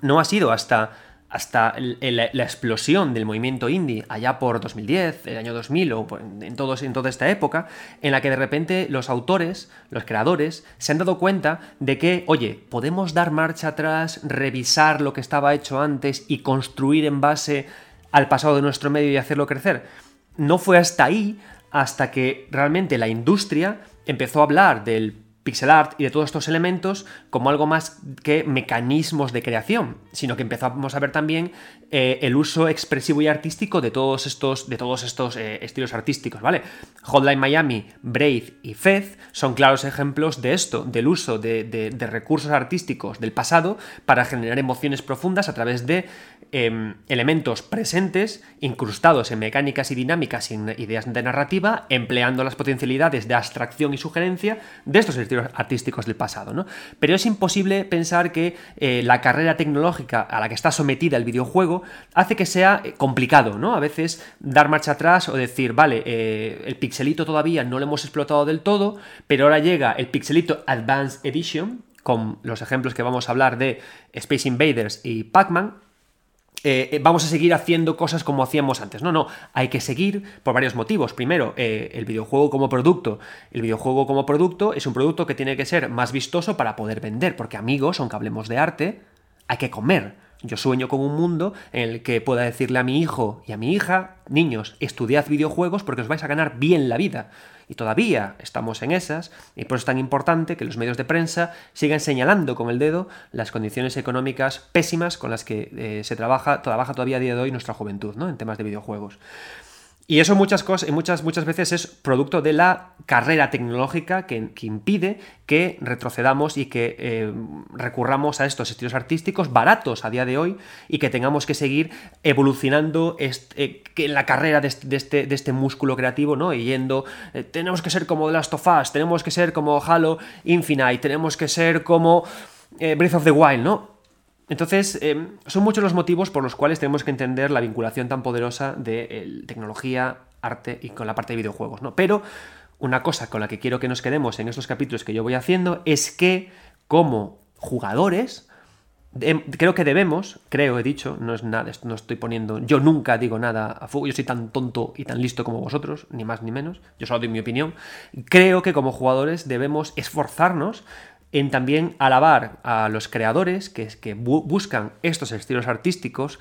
[SPEAKER 1] no ha sido hasta hasta la explosión del movimiento indie allá por 2010, el año 2000 o en, en toda esta época, en la que de repente los autores, los creadores, se han dado cuenta de que, oye, podemos dar marcha atrás, revisar lo que estaba hecho antes y construir en base al pasado de nuestro medio y hacerlo crecer. No fue hasta ahí, hasta que realmente la industria empezó a hablar del pixel art y de todos estos elementos como algo más que mecanismos de creación, sino que empezamos a ver también eh, el uso expresivo y artístico de todos estos, de todos estos eh, estilos artísticos, ¿vale? Hotline Miami, Brave y Fez son claros ejemplos de esto, del uso de, recursos artísticos del pasado para generar emociones profundas a través de em, elementos presentes incrustados en mecánicas y dinámicas y en ideas de narrativa, empleando las potencialidades de abstracción y sugerencia de estos estilos artísticos del pasado, ¿no? Pero es imposible pensar que eh, la carrera tecnológica a la que está sometida el videojuego hace que sea eh, complicado, ¿no? A veces dar marcha atrás o decir, vale, eh, el pixelito todavía no lo hemos explotado del todo, pero ahora llega el pixelito Advanced Edition, con los ejemplos que vamos a hablar de Space Invaders y Pac-Man, eh, eh, vamos a seguir haciendo cosas como hacíamos antes. No, no, hay que seguir por varios motivos. Primero, eh, el videojuego como producto. El videojuego como producto es un producto que tiene que ser más vistoso para poder vender, porque amigos, aunque hablemos de arte, hay que comer. Yo sueño con un mundo en el que pueda decirle a mi hijo y a mi hija, niños, estudiad videojuegos porque os vais a ganar bien la vida. Y todavía estamos en esas, y por eso es tan importante que los medios de prensa sigan señalando con el dedo las condiciones económicas pésimas con las que eh, se trabaja, trabaja todavía a día de hoy nuestra juventud, ¿no? En temas de videojuegos. Y eso muchas cosas, muchas, muchas veces es producto de la carrera tecnológica que, impide que retrocedamos y que eh, recurramos a estos estilos artísticos baratos a día de hoy y que tengamos que seguir evolucionando eh, en la carrera de este, de, este, músculo creativo, ¿no? Yendo, eh, tenemos que ser como The Last of Us, tenemos que ser como Halo Infinite, tenemos que ser como Breath of the Wild, ¿no? Entonces, em, son muchos los motivos por los cuales tenemos que entender la vinculación tan poderosa de tecnología, arte y con la parte de videojuegos, ¿no? Pero una cosa con la que quiero que nos quedemos en estos capítulos que yo voy haciendo es que, como jugadores, creo que debemos, creo, he dicho, no es nada, no estoy poniendo, yo nunca digo nada a fuego, yo soy tan tonto y tan listo como vosotros, ni más ni menos, yo solo doy mi opinión. Creo que como jugadores debemos esforzarnos en también alabar a los creadores que, buscan estos estilos artísticos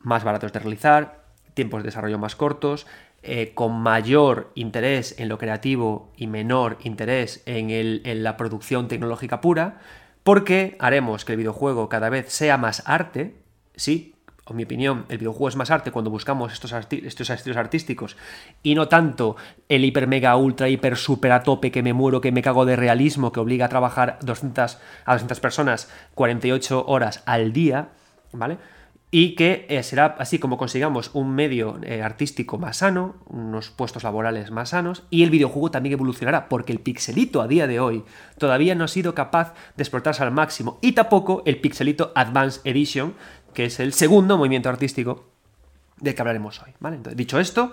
[SPEAKER 1] más baratos de realizar, tiempos de desarrollo más cortos, eh, con mayor interés en lo creativo y menor interés en la producción tecnológica pura, porque haremos que el videojuego cada vez sea más arte, sí, en mi opinión, el videojuego es más arte cuando buscamos estos, estos estilos artísticos y no tanto el hiper mega ultra hiper super a tope que me muero, que me cago de realismo, que obliga a trabajar 200, a 200 personas 48 horas al día, ¿vale? Y que eh, será así como consigamos un medio eh, artístico más sano, unos puestos laborales más sanos, y el videojuego también evolucionará, porque el pixelito a día de hoy todavía no ha sido capaz de explotarse al máximo, y tampoco el pixelito Advanced Edition, que es el segundo movimiento artístico del que hablaremos hoy. ¿vale? dicho esto,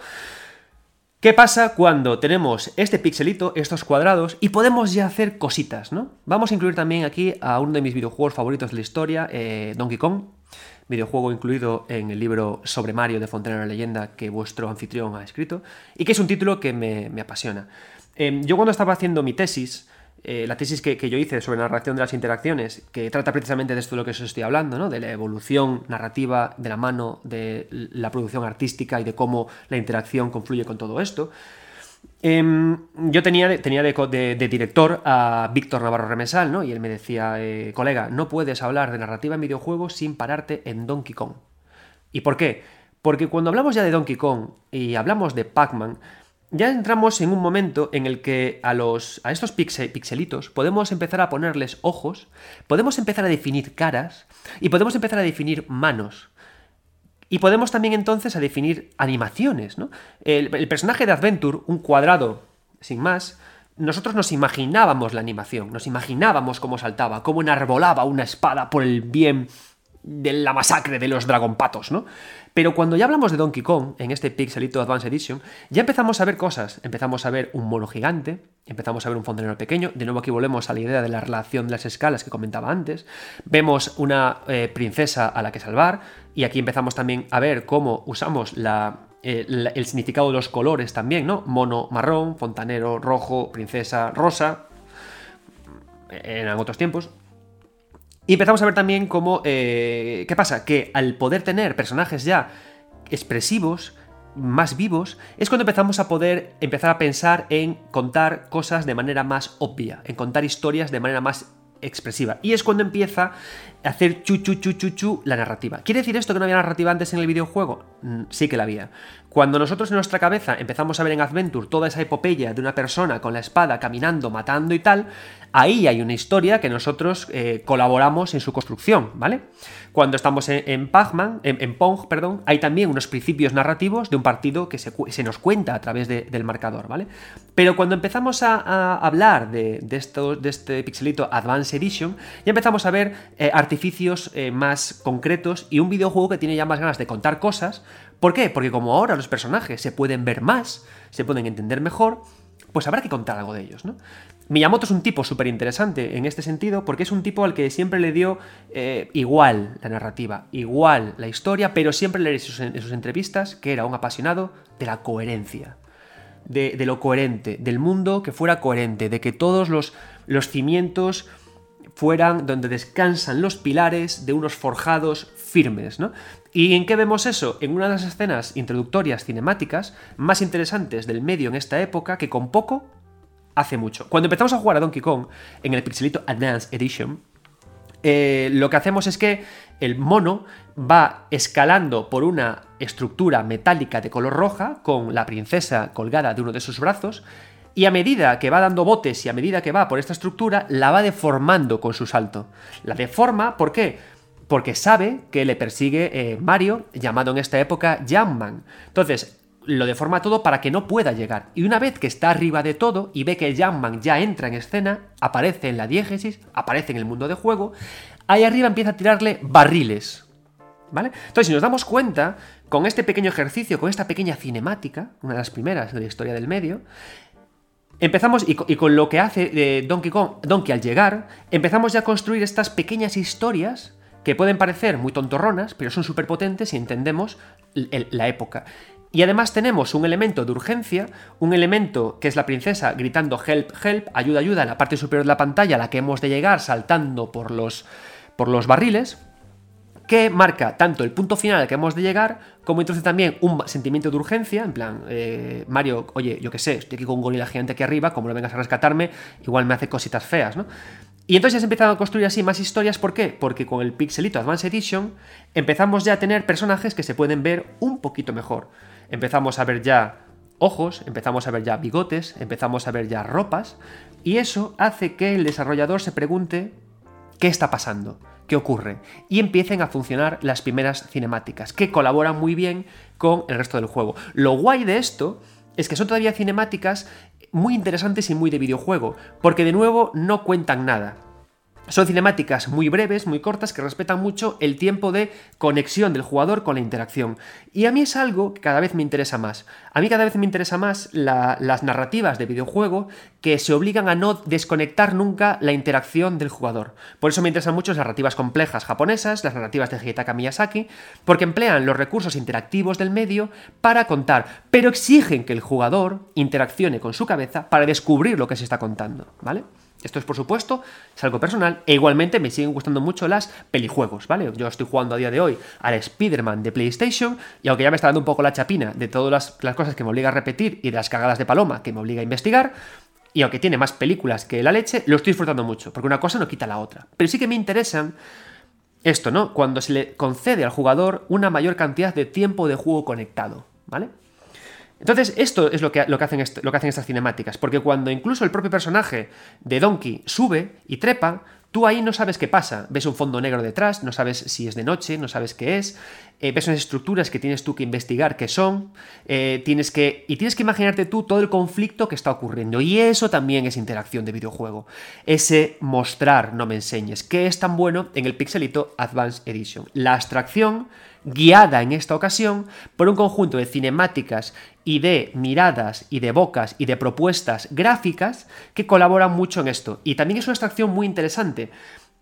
[SPEAKER 1] ¿qué pasa cuando tenemos este pixelito, estos cuadrados, y podemos ya hacer cositas, ¿no? Vamos a incluir también aquí a uno de mis videojuegos favoritos de la historia, eh, Donkey Kong, videojuego incluido en el libro sobre Mario de Fontana la leyenda que vuestro anfitrión ha escrito, y que es un título que me, apasiona. Em, yo cuando estaba haciendo mi tesis, eh, la tesis que, yo hice sobre narración de las interacciones, que trata precisamente de esto de lo que os estoy hablando, ¿no? de la evolución narrativa de la mano de la producción artística y de cómo la interacción confluye con todo esto. Em, yo tenía, tenía de, director a Víctor Navarro Remesal, ¿no? y él me decía, eh, colega, no puedes hablar de narrativa en videojuegos sin pararte en Donkey Kong. ¿Y por qué? Porque cuando hablamos ya de Donkey Kong y hablamos de Pac-Man, ya entramos en un momento en el que a, los, a estos pixelitos podemos empezar a ponerles ojos, podemos empezar a definir caras y podemos empezar a definir manos. Y podemos también entonces a definir animaciones, ¿no? El, personaje de Adventure, un cuadrado sin más, nosotros nos imaginábamos la animación, nos imaginábamos cómo saltaba, cómo enarbolaba una espada por el bien de la masacre de los dragonpatos, ¿no? Pero cuando ya hablamos de Donkey Kong, en este Pixelito Advance Edition, ya empezamos a ver cosas. Empezamos a ver un mono gigante, empezamos a ver un fontanero pequeño. De nuevo aquí volvemos a la idea de la relación de las escalas que comentaba antes. Vemos una eh, princesa a la que salvar. Y aquí empezamos también a ver cómo usamos eh, el significado de los colores también, ¿no? Mono marrón, fontanero rojo, princesa rosa. Eran otros tiempos. Y empezamos a ver también cómo... Eh, ¿Qué pasa? Que al poder tener personajes ya expresivos, más vivos, es cuando empezamos a poder empezar a pensar en contar cosas de manera más obvia, en contar historias de manera más expresiva. Y es cuando empieza a hacer chu chu chu chu chu la narrativa. ¿Quiere decir esto que no había narrativa antes en el videojuego? Mm, sí que la había. Cuando nosotros en nuestra cabeza empezamos a ver en Adventure toda esa epopeya de una persona con la espada caminando, matando y tal, ahí hay una historia que nosotros eh, colaboramos en su construcción, ¿vale? Cuando estamos en, Pac-Man, en, Pong, perdón, hay también unos principios narrativos de un partido que se, nos cuenta a través del marcador, ¿vale? Pero cuando empezamos a, hablar de este pixelito Advanced Edition, ya empezamos a ver eh, artificios eh, más concretos y un videojuego que tiene ya más ganas de contar cosas ¿Por qué? Porque como ahora los personajes se pueden ver más, se pueden entender mejor, pues habrá que contar algo de ellos, ¿no? Miyamoto es un tipo súper interesante en este sentido porque es un tipo al que siempre le dio eh, igual la narrativa, igual la historia, pero siempre le sus, en sus entrevistas que era un apasionado de la coherencia. De, lo coherente, del mundo que fuera coherente, de que todos los, los cimientos fueran donde descansan los pilares de unos forjados firmes, ¿no? ¿Y en qué vemos eso? En una de las escenas introductorias cinemáticas más interesantes del medio en esta época que con poco hace mucho. Cuando empezamos a jugar a Donkey Kong en el Pixelito Advanced Edition, eh, lo que hacemos es que el mono va escalando por una estructura metálica de color roja con la princesa colgada de uno de sus brazos y a medida que va dando botes y a medida que va por esta estructura, la va deformando con su salto. La deforma, ¿por qué? Porque sabe que le persigue eh, Mario, llamado en esta época Jamman. Entonces, lo deforma todo para que no pueda llegar. Y una vez que está arriba de todo y ve que Jamman ya entra en escena, aparece en la diégesis, aparece en el mundo de juego, ahí arriba empieza a tirarle barriles. ¿Vale? Entonces, si nos damos cuenta, con este pequeño ejercicio, con esta pequeña cinemática, una de las primeras de la historia del medio, Empezamos, y, con lo que hace eh, Donkey Kong, Donkey al llegar, empezamos ya a construir estas pequeñas historias que pueden parecer muy tontorronas, pero son súper potentes si entendemos la época. Y además tenemos un elemento de urgencia, un elemento que es la princesa gritando help, help, ayuda, ayuda en la parte superior de la pantalla a la que hemos de llegar saltando por los, por los barriles que marca tanto el punto final al que hemos de llegar, como introduce también un sentimiento de urgencia, en plan, eh, Mario, oye, yo qué sé, estoy aquí con un gorila gigante aquí arriba, como no vengas a rescatarme, igual me hace cositas feas, ¿no? Y entonces empiezan a construir así más historias, ¿por qué? Porque con el Pixelito Advanced Edition empezamos ya a tener personajes que se pueden ver un poquito mejor. Empezamos a ver ya ojos, empezamos a ver ya bigotes, empezamos a ver ya ropas, y eso hace que el desarrollador se pregunte qué está pasando qué ocurre y empiecen a funcionar las primeras cinemáticas, que colaboran muy bien con el resto del juego. Lo guay de esto es que son todavía cinemáticas muy interesantes y muy de videojuego, porque de nuevo no cuentan nada. Son cinemáticas muy breves, muy cortas, que respetan mucho el tiempo de conexión del jugador con la interacción. Y a mí es algo que cada vez me interesa más. A mí cada vez me interesa más las narrativas de videojuego que se obligan a no desconectar nunca la interacción del jugador. Por eso me interesan mucho las narrativas complejas japonesas, las narrativas de Hidetaka Miyazaki, porque emplean los recursos interactivos del medio para contar, pero exigen que el jugador interaccione con su cabeza para descubrir lo que se está contando, ¿vale? Esto es, por supuesto, es algo personal. E igualmente me siguen gustando mucho las pelijuegos, ¿vale? Yo estoy jugando a día de hoy al Spider-Man de PlayStation y aunque ya me está dando un poco la chapina de todas las, cosas que me obliga a repetir y de las cagadas de paloma que me obliga a investigar, y aunque tiene más películas que la leche, lo estoy disfrutando mucho, porque una cosa no quita la otra. Pero sí que me interesan esto, ¿no? Cuando se le concede al jugador una mayor cantidad de tiempo de juego conectado, ¿vale? Entonces, esto es lo que, lo, que hacen lo que hacen estas cinemáticas, porque cuando incluso el propio personaje de Donkey sube y trepa, Tú ahí no sabes qué pasa, ves un fondo negro detrás, no sabes si es de noche, no sabes qué es, eh, ves unas estructuras que tienes tú que investigar qué son, eh, tienes que, y tienes que imaginarte tú todo el conflicto que está ocurriendo. Y eso también es interacción de videojuego. Ese mostrar, no me enseñes, qué es tan bueno en el Pixelito Advanced Edition. La abstracción guiada en esta ocasión por un conjunto de cinemáticas y de miradas y de bocas y de propuestas gráficas que colaboran mucho en esto. Y también es una abstracción muy interesante.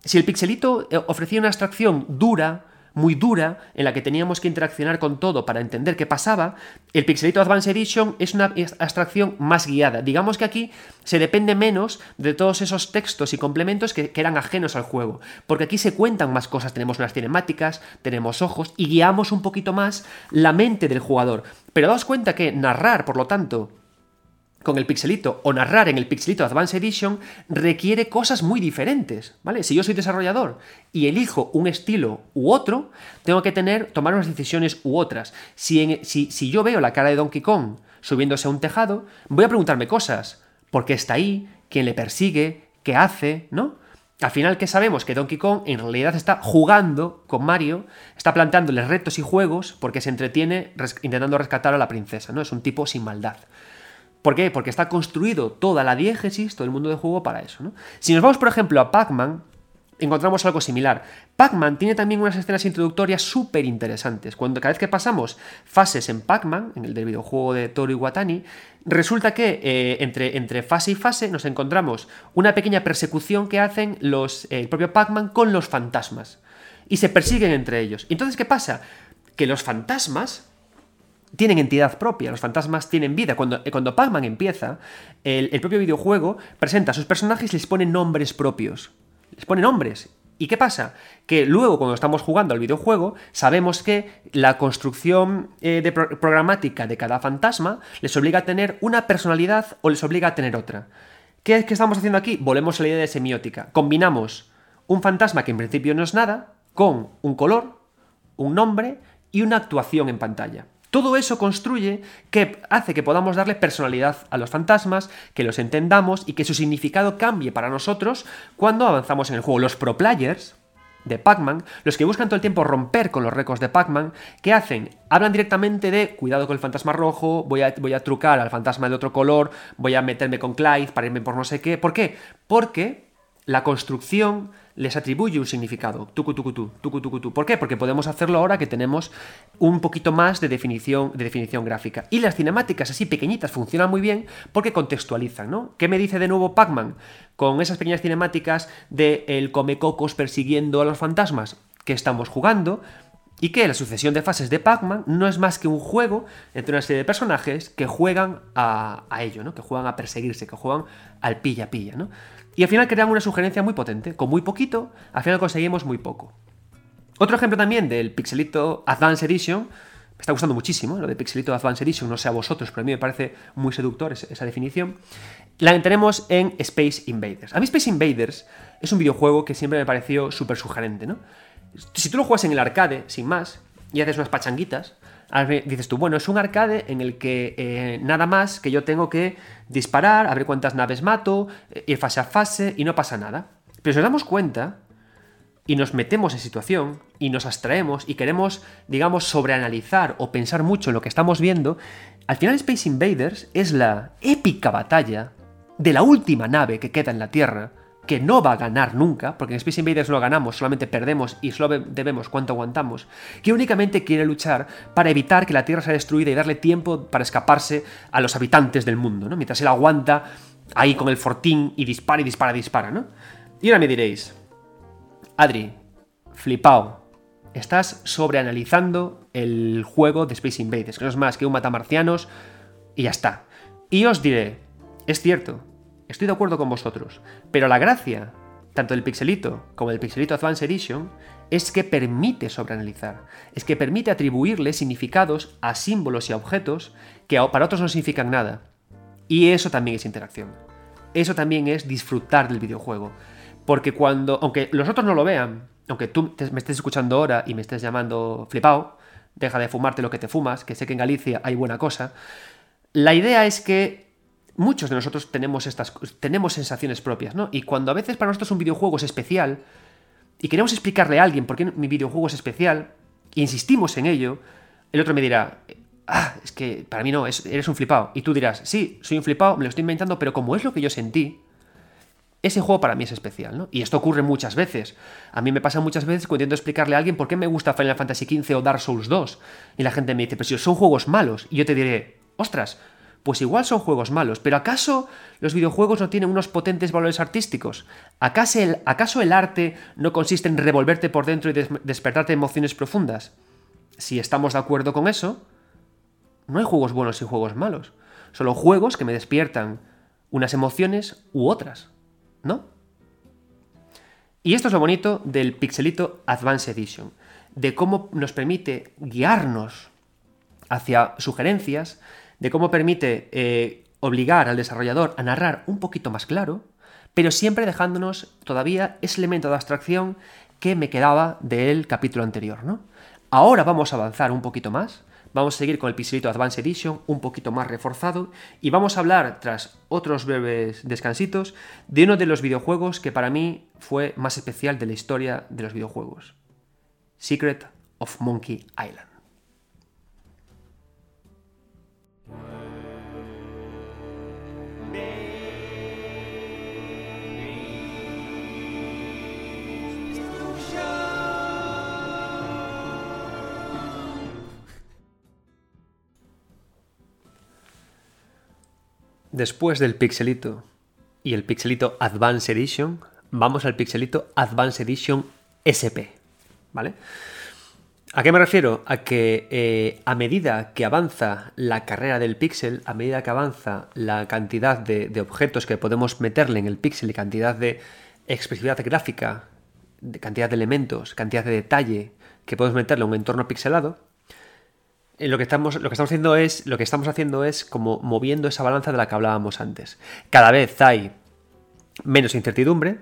[SPEAKER 1] Si el pixelito eh, ofrecía una abstracción dura, muy dura, en la que teníamos que interaccionar con todo para entender qué pasaba, el Pixelito Advance Edition es una abstracción más guiada. Digamos que aquí se depende menos de todos esos textos y complementos que, que eran ajenos al juego, porque aquí se cuentan más cosas, tenemos unas cinemáticas, tenemos ojos y guiamos un poquito más la mente del jugador. Pero daos cuenta que narrar, por lo tanto, con el pixelito o narrar en el pixelito Advanced Edition requiere cosas muy diferentes, ¿vale? Si yo soy desarrollador y elijo un estilo u otro, tengo que tener, tomar unas decisiones u otras. Si, si, yo veo la cara de Donkey Kong subiéndose a un tejado, voy a preguntarme cosas. ¿Por qué está ahí? ¿Quién le persigue? ¿Qué hace? ¿No? Al final, ¿qué sabemos? Que Donkey Kong en realidad está jugando con Mario, está planteándole retos y juegos porque se entretiene intentando rescatar a la princesa, ¿no? Es un tipo sin maldad. ¿Por qué? Porque está construido toda la diégesis, todo el mundo de juego para eso. ¿no? Si nos vamos, por ejemplo, a Pac-Man, encontramos algo similar. Pac-Man tiene también unas escenas introductorias súper interesantes. Cuando cada vez que pasamos fases en Pac-Man, en el videojuego de Toru Iwatani, resulta que eh, entre, entre, fase y fase nos encontramos una pequeña persecución que hacen los, eh, el propio Pac-Man con los fantasmas. Y se persiguen entre ellos. Entonces, ¿qué pasa? Que los fantasmas tienen entidad propia, los fantasmas tienen vida. Cuando, eh, cuando Pac-Man empieza, el, propio videojuego presenta a sus personajes y les pone nombres propios. Les pone nombres. ¿Y qué pasa? Que luego cuando estamos jugando al videojuego sabemos que la construcción eh, de programática de cada fantasma les obliga a tener una personalidad o les obliga a tener otra. ¿Qué, ¿Qué estamos haciendo aquí? Volvemos a la idea de semiótica. Combinamos un fantasma que en principio no es nada con un color, un nombre y una actuación en pantalla. Todo eso construye que hace que podamos darle personalidad a los fantasmas, que los entendamos y que su significado cambie para nosotros cuando avanzamos en el juego. Los pro players de Pac-Man, los que buscan todo el tiempo romper con los récords de Pac-Man, ¿qué hacen? Hablan directamente de cuidado con el fantasma rojo, voy a, voy a trucar al fantasma de otro color, voy a meterme con Clyde para irme por no sé qué. ¿Por qué? Porque la construcción les atribuye un significado. Tucu, tucu, tu, tucu, tucu, tu. ¿Por qué? Porque podemos hacerlo ahora que tenemos un poquito más de definición, de definición gráfica. Y las cinemáticas así pequeñitas funcionan muy bien porque contextualizan, ¿no? ¿Qué me dice de nuevo Pac-Man con esas pequeñas cinemáticas de el Comecocos persiguiendo a los fantasmas que estamos jugando? Y que la sucesión de fases de Pac-Man no es más que un juego entre una serie de personajes que juegan a, a ello, ¿no? Que juegan a perseguirse, que juegan al pilla-pilla, ¿no? Y al final crean una sugerencia muy potente. Con muy poquito, al final conseguimos muy poco. Otro ejemplo también del Pixelito Advanced Edition, me está gustando muchísimo lo de Pixelito Advanced Edition, no sé a vosotros, pero a mí me parece muy seductor esa definición. La tenemos en Space Invaders. A mí Space Invaders es un videojuego que siempre me pareció súper sugerente, ¿no? Si tú lo juegas en el arcade, sin más, y haces unas pachanguitas, dices tú, bueno, es un arcade en el que eh, nada más que yo tengo que disparar, a ver cuántas naves mato, eh, ir fase a fase y no pasa nada. Pero si nos damos cuenta y nos metemos en situación y nos abstraemos y queremos, digamos, sobreanalizar o pensar mucho en lo que estamos viendo, al final Space Invaders es la épica batalla de la última nave que queda en la Tierra que no va a ganar nunca, porque en Space Invaders no ganamos, solamente perdemos y solo debemos cuánto aguantamos, que únicamente quiere luchar para evitar que la Tierra sea destruida y darle tiempo para escaparse a los habitantes del mundo, ¿no? Mientras él aguanta ahí con el fortín y dispara y dispara y dispara, ¿no? Y ahora me diréis, Adri, flipao, estás sobreanalizando el juego de Space Invaders, que no es más que un matamarcianos y ya está. Y os diré, es cierto, Estoy de acuerdo con vosotros, pero la gracia, tanto del pixelito como del pixelito Advanced Edition, es que permite sobreanalizar, es que permite atribuirle significados a símbolos y a objetos que para otros no significan nada. Y eso también es interacción. Eso también es disfrutar del videojuego. Porque cuando, aunque los otros no lo vean, aunque tú me estés escuchando ahora y me estés llamando flipao, deja de fumarte lo que te fumas, que sé que en Galicia hay buena cosa, la idea es que muchos de nosotros tenemos estas tenemos sensaciones propias, ¿no? Y cuando a veces para nosotros un videojuego es especial y queremos explicarle a alguien por qué mi videojuego es especial e insistimos en ello, el otro me dirá, ah, es que para mí no, eres un flipado. Y tú dirás, sí, soy un flipado, me lo estoy inventando, pero como es lo que yo sentí, ese juego para mí es especial, ¿no? Y esto ocurre muchas veces. A mí me pasa muchas veces cuando intento explicarle a alguien por qué me gusta Final Fantasy XV o Dark Souls 2. Y la gente me dice, pero si son juegos malos. Y yo te diré, ostras, pues igual son juegos malos. Pero ¿acaso los videojuegos no tienen unos potentes valores artísticos? ¿Acaso el, ¿acaso el arte no consiste en revolverte por dentro y despertarte emociones profundas? Si estamos de acuerdo con eso, no hay juegos buenos y juegos malos. Solo juegos que me despiertan unas emociones u otras, ¿no? Y esto es lo bonito del Pixelito Advanced Edition, de cómo nos permite guiarnos hacia sugerencias, de cómo permite eh, obligar al desarrollador a narrar un poquito más claro, pero siempre dejándonos todavía ese elemento de abstracción que me quedaba del capítulo anterior, ¿no? Ahora vamos a avanzar un poquito más, vamos a seguir con el Pixelito Advanced Edition un poquito más reforzado y vamos a hablar, tras otros breves descansitos, de uno de los videojuegos que para mí fue más especial de la historia de los videojuegos. Secret of Monkey Island. Después del pixelito y el pixelito Advanced Edition, vamos al pixelito Advanced Edition SP. ¿Vale? ¿A qué me refiero? A que eh, a medida que avanza la carrera del píxel, a medida que avanza la cantidad de, objetos que podemos meterle en el píxel y cantidad de expresividad gráfica, de cantidad de elementos, cantidad de detalle que podemos meterle en un entorno pixelado, lo que, estamos, haciendo es haciendo es como moviendo esa balanza de la que hablábamos antes. Cada vez hay menos incertidumbre,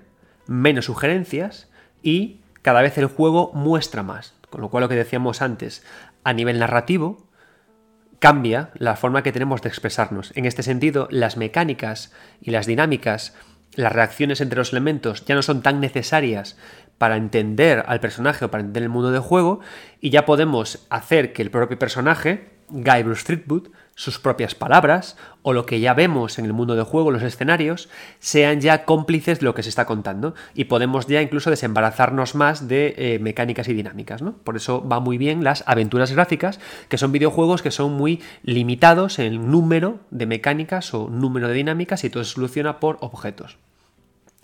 [SPEAKER 1] menos sugerencias y cada vez el juego muestra más. Con lo cual lo que decíamos antes, a nivel narrativo, cambia la forma que tenemos de expresarnos. En este sentido, las mecánicas y las dinámicas, las reacciones entre los elementos ya no son tan necesarias para entender al personaje o para entender el mundo del juego y ya podemos hacer que el propio personaje, Guy Bruce Streetwood, sus propias palabras o lo que ya vemos en el mundo del juego, los escenarios, sean ya cómplices de lo que se está contando y podemos ya incluso desembarazarnos más de eh, mecánicas y dinámicas. ¿no? Por eso va muy bien las aventuras gráficas, que son videojuegos que son muy limitados en número de mecánicas o número de dinámicas y todo se soluciona por objetos.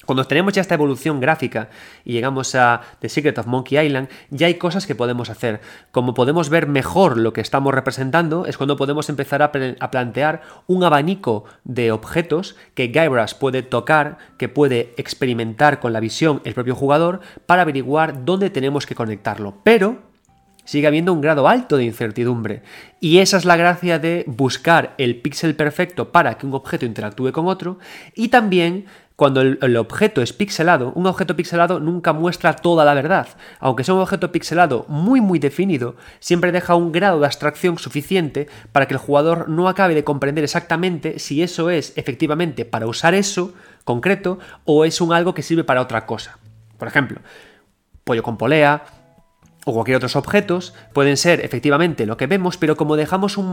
[SPEAKER 1] Cuando tenemos ya esta evolución gráfica y llegamos a The Secret of Monkey Island, ya hay cosas que podemos hacer. Como podemos ver mejor lo que estamos representando, es cuando podemos empezar a, plantear un abanico de objetos que Guybrush puede tocar, que puede experimentar con la visión el propio jugador para averiguar dónde tenemos que conectarlo. Pero sigue habiendo un grado alto de incertidumbre. Y esa es la gracia de buscar el píxel perfecto para que un objeto interactúe con otro y también cuando el, objeto es pixelado, un objeto pixelado nunca muestra toda la verdad. Aunque sea un objeto pixelado muy muy definido, siempre deja un grado de abstracción suficiente para que el jugador no acabe de comprender exactamente si eso es efectivamente para usar eso concreto o es un algo que sirve para otra cosa. Por ejemplo, pollo con polea, o cualquier otros objetos pueden ser efectivamente lo que vemos, pero como dejamos un,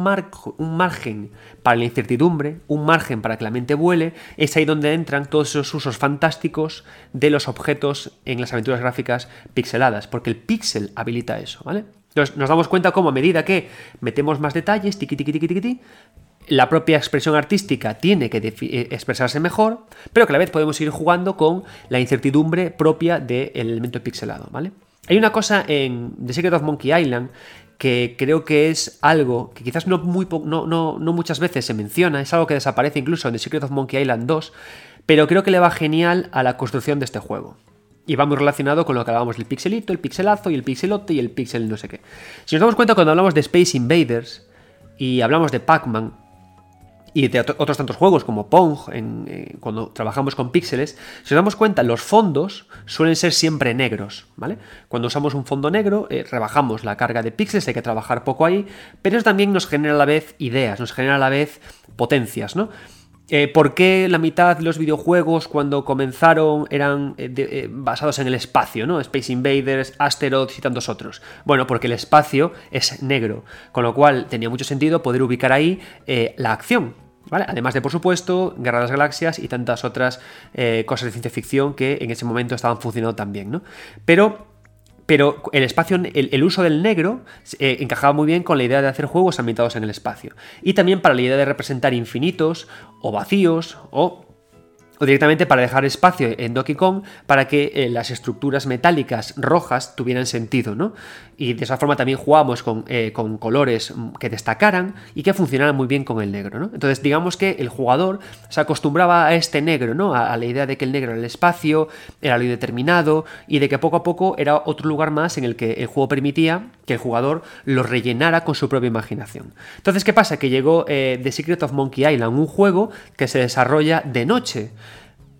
[SPEAKER 1] un, margen para la incertidumbre, un margen para que la mente vuele, es ahí donde entran todos esos usos fantásticos de los objetos en las aventuras gráficas pixeladas, porque el pixel habilita eso, ¿vale? Entonces nos damos cuenta cómo a medida que metemos más detalles, tiqui, tiqui, tiqui, tiqui, la propia expresión artística tiene que eh, expresarse mejor, pero que a la vez podemos ir jugando con la incertidumbre propia del elemento pixelado, ¿vale? Hay una cosa en The Secret of Monkey Island que creo que es algo que quizás no, muchas veces se menciona, es algo que desaparece incluso en The Secret of Monkey Island 2, pero creo que le va genial a la construcción de este juego. Y va muy relacionado con lo que hablábamos del pixelito, el pixelazo y el pixelote y el pixel no sé qué. Si nos damos cuenta cuando hablamos de Space Invaders y hablamos de Pac-Man, y de otros tantos juegos como Pong, eh, cuando trabajamos con píxeles, si nos damos cuenta, los fondos suelen ser siempre negros, ¿vale? Cuando usamos un fondo negro, eh, rebajamos la carga de píxeles, hay que trabajar poco ahí, pero eso también nos genera a la vez ideas, nos genera a la vez potencias, ¿no? Eh, ¿Por qué la mitad de los videojuegos cuando comenzaron eran basados en el espacio, ¿no? Space Invaders, Asteroids y tantos otros. Bueno, porque el espacio es negro, con lo cual tenía mucho sentido poder ubicar ahí la acción, Además de, por supuesto, Guerra de las Galaxias y tantas otras eh, cosas de ciencia ficción que en ese momento estaban funcionando también, ¿no? Pero pero el espacio, el, uso del negro eh, encajaba muy bien con la idea de hacer juegos ambientados en el espacio. Y también para la idea de representar infinitos o vacíos o o directamente para dejar espacio en Donkey Kong para que eh, las estructuras metálicas rojas tuvieran sentido, ¿no? Y de esa forma también jugamos con, eh, con, colores que destacaran y que funcionaran muy bien con el negro, ¿no? Entonces digamos que el jugador se acostumbraba a este negro, ¿no? A, la idea de que el negro era el espacio, era lo indeterminado y de que poco a poco era otro lugar más en el que el juego permitía que el jugador lo rellenara con su propia imaginación. Entonces, ¿qué pasa? Que llegó eh, The Secret of Monkey Island, un juego que se desarrolla de noche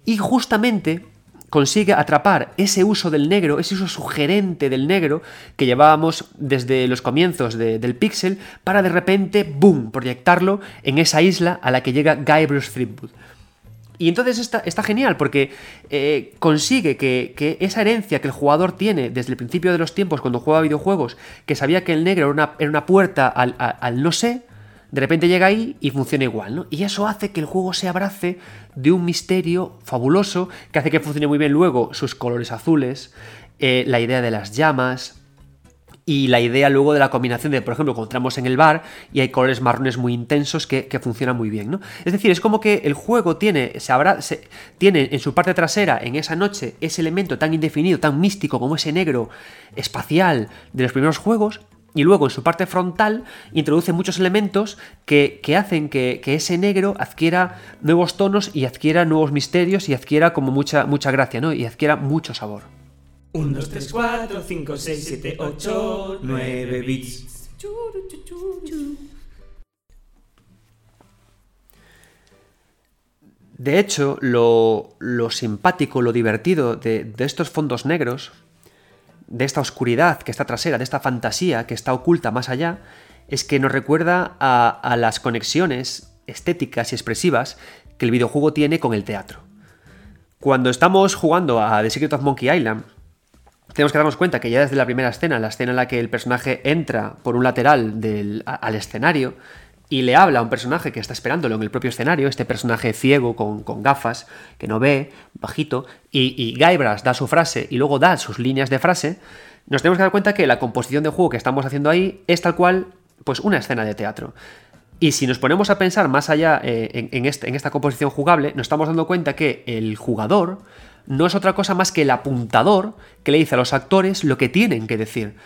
[SPEAKER 1] y justamente consigue atrapar ese uso del negro, ese uso sugerente del negro que llevábamos desde los comienzos del Pixel para de repente, ¡boom!, proyectarlo en esa isla a la que llega Guybrush Threepwood. Y entonces está, está genial porque eh, consigue que, esa herencia que el jugador tiene desde el principio de los tiempos cuando juega videojuegos, que sabía que el negro era una, puerta al, al no sé, de repente llega ahí y funciona igual, ¿no? Y eso hace que el juego se abrace de un misterio fabuloso que hace que funcione muy bien luego sus colores azules, eh, la idea de las llamas, y la idea luego de la combinación de, por ejemplo, encontramos en el bar y hay colores marrones muy intensos que, funcionan muy bien, ¿no? Es decir, es como que el juego tiene, se tiene en su parte trasera, en esa noche, ese elemento tan indefinido, tan místico como ese negro espacial de los primeros juegos, y luego en su parte frontal introduce muchos elementos que, hacen que, ese negro adquiera nuevos tonos y adquiera nuevos misterios y adquiera como mucha, mucha gracia, ¿no? Y adquiera mucho sabor.
[SPEAKER 2] 1, 2, 3, 4, 5, 6, 7, 8, 9 bits.
[SPEAKER 1] De hecho, lo, simpático, lo divertido de, de estos fondos negros de esta oscuridad que está trasera, de esta fantasía que está oculta más allá, es que nos recuerda a, las conexiones estéticas y expresivas que el videojuego tiene con el teatro. Cuando estamos jugando a The Secret of Monkey Island, tenemos que darnos cuenta que ya desde la primera escena, la escena en la que el personaje entra por un lateral del, al escenario, y le habla a un personaje que está esperándolo en el propio escenario, este personaje ciego con, gafas, que no ve, bajito, y, y Guybrush da su frase y luego da sus líneas de frase, nos tenemos que dar cuenta que la composición de juego que estamos haciendo ahí es tal cual, pues una escena de teatro. Y si nos ponemos a pensar más allá eh, en, este, en esta composición jugable, nos estamos dando cuenta que el jugador no es otra cosa más que el apuntador que le dice a los actores lo que tienen que decir.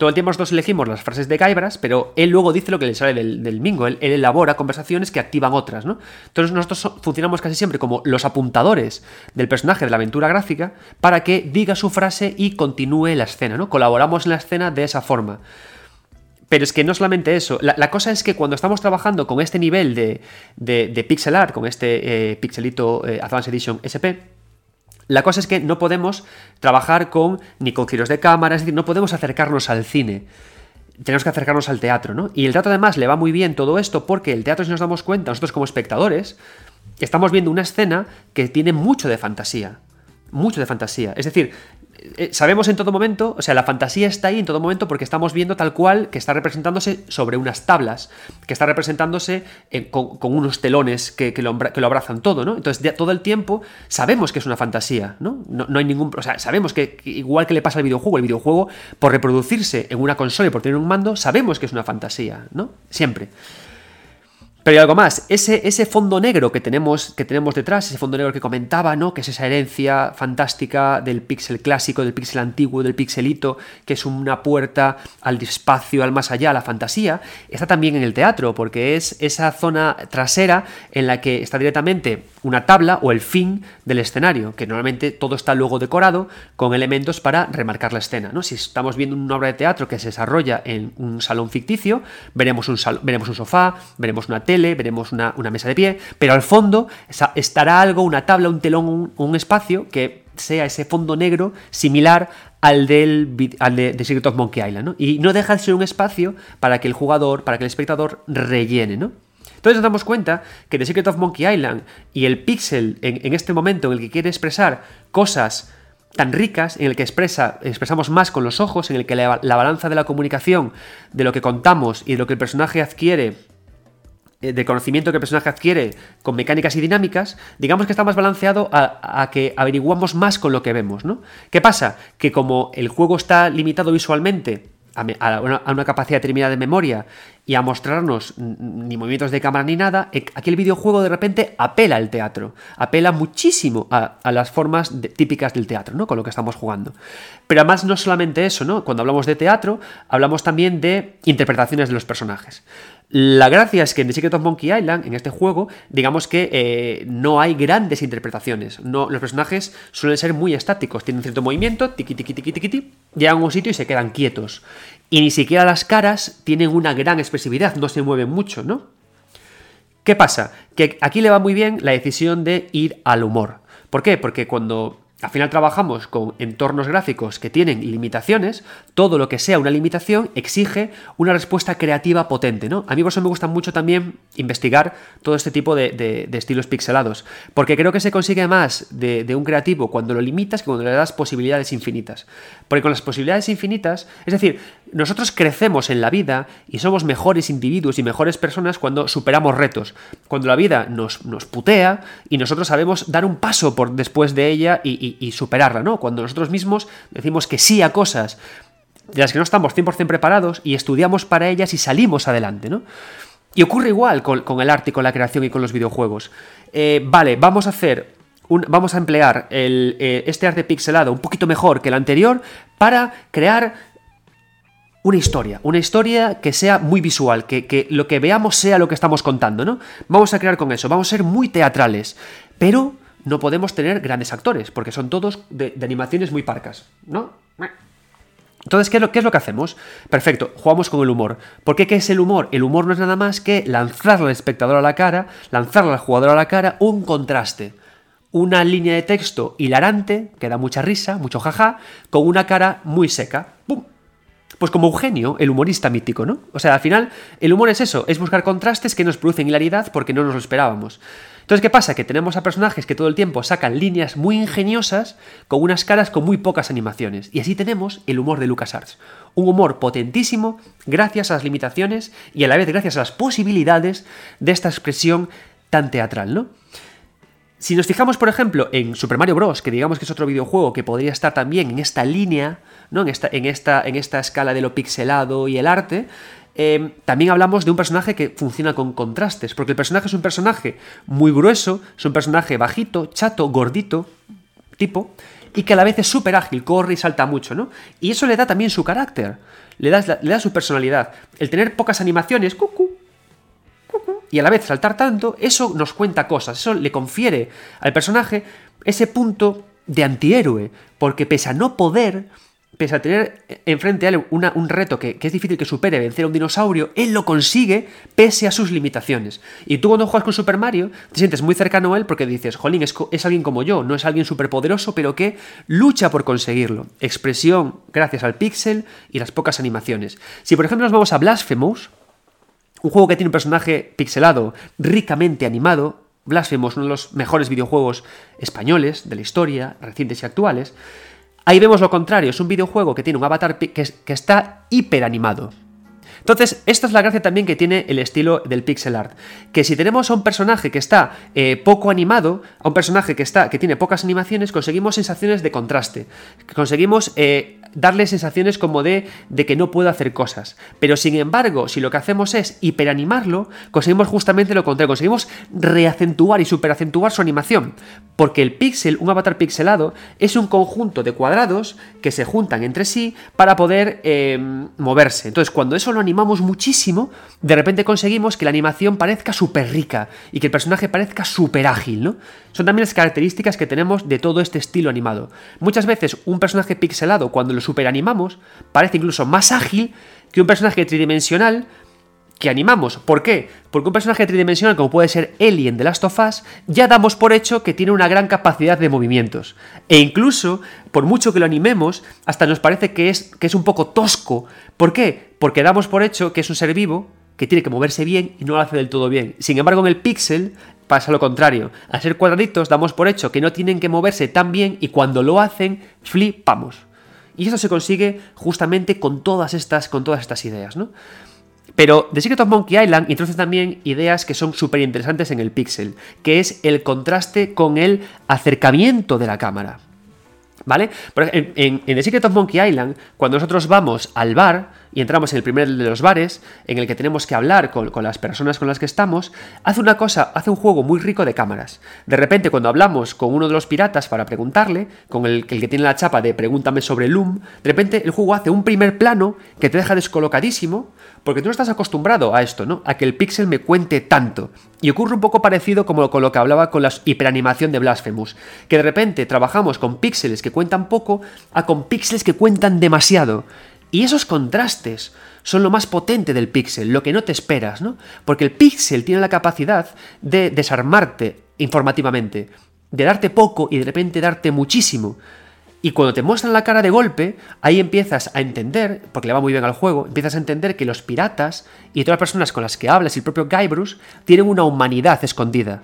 [SPEAKER 1] Todo el tiempo nosotros elegimos las frases de Guybrush, pero él luego dice lo que le sale del, mingo. Él, elabora conversaciones que activan otras, ¿no? Entonces nosotros funcionamos casi siempre como los apuntadores del personaje de la aventura gráfica para que diga su frase y continúe la escena, ¿no? Colaboramos en la escena de esa forma. Pero es que no solamente eso. La, cosa es que cuando estamos trabajando con este nivel de, de, pixel art, con este eh, pixelito eh, Advanced Edition SP, la cosa es que no podemos trabajar con ni con giros de cámara, es decir, no podemos acercarnos al cine. Tenemos que acercarnos al teatro, ¿no? Y el teatro además le va muy bien todo esto porque el teatro, si nos damos cuenta, nosotros como espectadores, estamos viendo una escena que tiene mucho de fantasía. Mucho de fantasía. Es decir, sabemos en todo momento, o sea, la fantasía está ahí en todo momento porque estamos viendo tal cual que está representándose sobre unas tablas, que está representándose eh, con, unos telones que, lo, abrazan todo, ¿no? Entonces, todo el tiempo sabemos que es una fantasía, ¿no? ¿no? hay ningún. O sea, sabemos que, igual que le pasa al videojuego, el videojuego, por reproducirse en una consola y por tener un mando, sabemos que es una fantasía, ¿no? Siempre. Pero hay algo más, ese, ese fondo negro que tenemos, que tenemos detrás, ese fondo negro que comentaba, ¿no? Que es esa herencia fantástica del píxel clásico, del píxel antiguo, del pixelito, que es una puerta al espacio, al más allá, a la fantasía, está también en el teatro, porque es esa zona trasera en la que está directamente una tabla o el fin del escenario, que normalmente todo está luego decorado con elementos para remarcar la escena, ¿no? Si estamos viendo una obra de teatro que se desarrolla en un salón ficticio, veremos un, veremos un sofá, veremos una veremos una, mesa de pie, pero al fondo estará algo, una tabla, un telón, un, espacio que sea ese fondo negro similar al del al de, Secret of Monkey Island, Y no deja de ser un espacio para que el jugador, para que el espectador rellene, ¿no? Entonces nos damos cuenta que The Secret of Monkey Island y el pixel en, este momento en el que quiere expresar cosas tan ricas, en el que expresa, expresamos más con los ojos, en el que la balanza de la comunicación, de lo que contamos y de lo que el personaje adquiere eh, del conocimiento que el personaje adquiere con mecánicas y dinámicas, digamos que está más balanceado a, que averiguamos más con lo que vemos, ¿no? ¿Qué pasa? Que como el juego está limitado visualmente a, una, capacidad determinada de memoria y a mostrarnos ni movimientos de cámara ni nada, e, aquí el videojuego de repente apela al teatro, apela muchísimo a, las formas típicas del teatro, ¿no? Con lo que estamos jugando. Pero además no solamente eso, ¿no? Cuando hablamos de teatro, hablamos también de interpretaciones de los personajes. La gracia es que en The Secret of Monkey Island, en este juego, digamos que eh, no hay grandes interpretaciones. No, los personajes suelen ser muy estáticos, tienen cierto movimiento, tiqui tiqui tiqui tiqui, llegan a un sitio y se quedan quietos. Y ni siquiera las caras tienen una gran expresividad, no se mueven mucho, ¿no? ¿Qué pasa? Que aquí le va muy bien la decisión de ir al humor. ¿Por qué? Porque cuando al final trabajamos con entornos gráficos que tienen limitaciones, todo lo que sea una limitación exige una respuesta creativa potente, ¿no? A mí por eso me gusta mucho también investigar todo este tipo de, estilos pixelados, porque creo que se consigue más de, de, un creativo cuando lo limitas que cuando le das posibilidades infinitas. Porque con las posibilidades infinitas, es decir, nosotros crecemos en la vida y somos mejores individuos y mejores personas cuando superamos retos, cuando la vida nos, nos putea y nosotros sabemos dar un paso por después de ella y, superarla, ¿no? Cuando nosotros mismos decimos que sí a cosas de las que no estamos 100% preparados y estudiamos para ellas y salimos adelante, ¿no? Y ocurre igual con, el arte y con la creación y con los videojuegos. Eh, vale, vamos a hacer vamos a emplear eh, este arte pixelado un poquito mejor que el anterior para crear una historia, una historia que sea muy visual, que, lo que veamos sea lo que estamos contando, ¿no? Vamos a crear con eso, vamos a ser muy teatrales, pero no podemos tener grandes actores, porque son todos de, animaciones muy parcas, ¿no? Entonces, ¿qué es, lo, ¿qué es, lo, que hacemos? Perfecto, jugamos con el humor. ¿Por qué qué es el humor? El humor no es nada más que lanzarle al espectador a la cara, lanzarle al jugador a la cara un contraste. Una línea de texto hilarante, que da mucha risa, mucho jaja, con una cara muy seca. ¡Pum! Pues como Eugenio, el humorista mítico, ¿no? O sea, al final, el humor es eso, es buscar contrastes que nos producen hilaridad porque no nos lo esperábamos. Entonces, ¿qué pasa? Que tenemos a personajes que todo el tiempo sacan líneas muy ingeniosas con unas caras con muy pocas animaciones. Y así tenemos el humor de LucasArts. Un humor potentísimo gracias a las limitaciones y a la vez gracias a las posibilidades de esta expresión tan teatral, ¿no? Si nos fijamos, por ejemplo, en Super Mario Bros., que digamos que es otro videojuego que podría estar también en esta línea, ¿no? en, esta, en, esta, en esta escala de lo pixelado y el arte, em, también hablamos de un personaje que funciona con contrastes, porque el personaje es un personaje muy grueso, es un personaje bajito, chato, gordito, tipo, y que a la vez es súper ágil, corre y salta mucho, ¿no? Y eso le da también su carácter, le da, le da su personalidad. El tener pocas animaciones, cucú, y a la vez saltar tanto, eso nos cuenta cosas, eso le confiere al personaje ese punto de antihéroe, porque pese a no poder, pese a tener enfrente a él un reto que, es difícil que supere vencer a un dinosaurio, él lo consigue pese a sus limitaciones. Y tú cuando juegas con Super Mario, te sientes muy cercano a él porque dices, jolín, es, es alguien como yo, no es alguien superpoderoso, pero que lucha por conseguirlo. Expresión gracias al pixel y las pocas animaciones. Si por ejemplo nos vamos a Blasphemous, un juego que tiene un personaje pixelado, ricamente animado, Blasphemous, uno de los mejores videojuegos españoles de la historia, recientes y actuales. Ahí vemos lo contrario, es un videojuego que tiene un avatar que, que está hiper animado. Entonces, esta es la gracia también que tiene el estilo del pixel art. Que si tenemos a un personaje que está eh, poco animado, a un personaje que, está, que tiene pocas animaciones, conseguimos sensaciones de contraste. Conseguimos eh, darle sensaciones como de, de que no puedo hacer cosas. Pero sin embargo, si lo que hacemos es hiperanimarlo, conseguimos justamente lo contrario, conseguimos reacentuar y superacentuar su animación. Porque el pixel, un avatar pixelado, es un conjunto de cuadrados que se juntan entre sí para poder em, moverse. Entonces, cuando eso lo animamos muchísimo, de repente conseguimos que la animación parezca súper rica y que el personaje parezca súper ágil, ¿no? Son también las características que tenemos de todo este estilo animado. Muchas veces un personaje pixelado, cuando lo superanimamos, parece incluso más ágil que un personaje tridimensional que animamos. ¿Por qué? Porque un personaje tridimensional como puede ser Alien de Last of Us, ya damos por hecho que tiene una gran capacidad de movimientos. E incluso, por mucho que lo animemos, hasta nos parece que es, que es un poco tosco. ¿Por qué? Porque damos por hecho que es un ser vivo que tiene que moverse bien y no lo hace del todo bien. Sin embargo, en el pixel pasa lo contrario. Al ser cuadraditos damos por hecho que no tienen que moverse tan bien y cuando lo hacen, flipamos. Y eso se consigue justamente con todas estas, con todas estas ideas, ¿no? Pero The Secret of Monkey Island introduce también ideas que son súper interesantes en el pixel, que es el contraste con el acercamiento de la cámara. ¿Vale? En, en, The Secret of Monkey Island, cuando nosotros vamos al bar y entramos en el primer de los bares, en el que tenemos que hablar con, las personas con las que estamos, hace una cosa, hace un juego muy rico de cámaras. De repente, cuando hablamos con uno de los piratas para preguntarle, con el, el que tiene la chapa de pregúntame sobre Loom, de repente el juego hace un primer plano que te deja descolocadísimo, porque tú no estás acostumbrado a esto, ¿no? A que el pixel me cuente tanto. Y ocurre un poco parecido como con lo que hablaba con la hiperanimación de Blasphemous, que de repente trabajamos con píxeles que cuentan poco a con píxeles que cuentan demasiado. Y esos contrastes son lo más potente del píxel, lo que no te esperas, ¿no? Porque el píxel tiene la capacidad de desarmarte informativamente, de darte poco y de repente darte muchísimo. Y cuando te muestran la cara de golpe, ahí empiezas a entender, porque le va muy bien al juego, empiezas a entender que los piratas y todas las personas con las que hablas y el propio Guybrush tienen una humanidad escondida,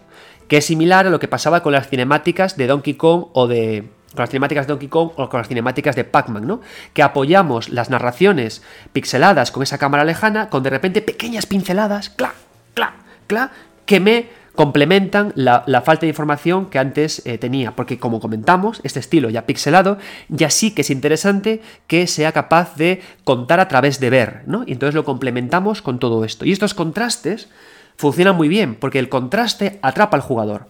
[SPEAKER 1] que es similar a lo que pasaba con las cinemáticas de Donkey Kong o de con las cinemáticas de Donkey Kong o con las cinemáticas de Pac-Man, ¿no? Que apoyamos las narraciones pixeladas con esa cámara lejana con de repente pequeñas pinceladas, cla, cla, cla, que me complementan la, falta de información que antes eh, tenía, porque como comentamos, este estilo ya pixelado ya sí que es interesante que sea capaz de contar a través de ver, ¿no? Y entonces lo complementamos con todo esto. Y estos contrastes funcionan muy bien, porque el contraste atrapa al jugador.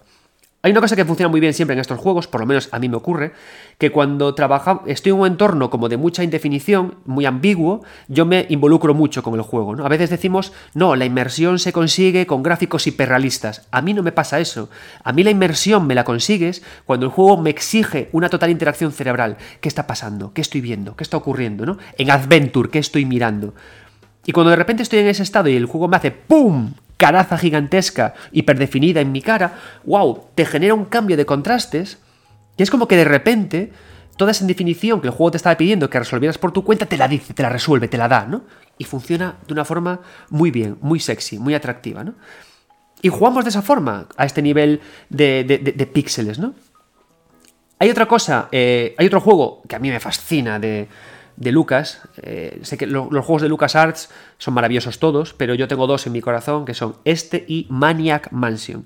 [SPEAKER 1] Hay una cosa que funciona muy bien siempre en estos juegos, por lo menos a mí me ocurre, que cuando trabaja, estoy en un entorno como de mucha indefinición, muy ambiguo, yo me involucro mucho con el juego. ¿no? A veces decimos, no, la inmersión se consigue con gráficos hiperrealistas. A mí no me pasa eso. A mí la inmersión me la consigues cuando el juego me exige una total interacción cerebral. ¿Qué está pasando? ¿Qué estoy viendo? ¿Qué está ocurriendo? En Adventure, ¿qué estoy mirando? Y cuando de repente estoy en ese estado y el juego me hace ¡pum! Caraza gigantesca, hiperdefinida en mi cara, wow, te genera un cambio de contrastes, y es como que de repente toda esa definición que el juego te estaba pidiendo que resolvieras por tu cuenta, te la dice, te la resuelve, te la da, ¿no? Y funciona de una forma muy bien, muy sexy, muy atractiva, ¿no? Y jugamos de esa forma, a este nivel de, de, píxeles, ¿no? Hay otra cosa, eh, hay otro juego que a mí me fascina de, de Lucas. Eh, sé que los juegos de Lucas Arts son maravillosos todos, pero yo tengo dos en mi corazón, que son este y Maniac Mansion.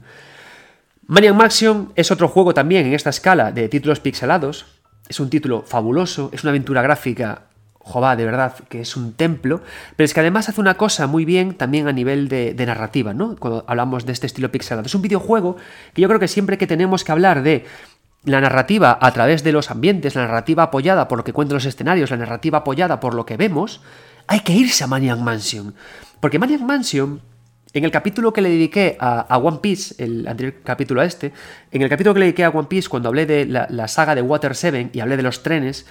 [SPEAKER 1] Maniac Mansion es otro juego también en esta escala de títulos pixelados. Es un título fabuloso, es una aventura gráfica, jová, de verdad, que es un templo, pero es que además hace una cosa muy bien también a nivel de, de narrativa, ¿no? Cuando hablamos de este estilo pixelado. Es un videojuego que yo creo que siempre que tenemos que hablar de la narrativa a través de los ambientes, la narrativa apoyada por lo que cuentan los escenarios, la narrativa apoyada por lo que vemos, hay que irse a Maniac Mansion. Porque Maniac Mansion, en el capítulo que le dediqué a, One Piece, el anterior capítulo a este, en el capítulo que le dediqué a One Piece, cuando hablé de la, saga de Water 7 y hablé de los trenes,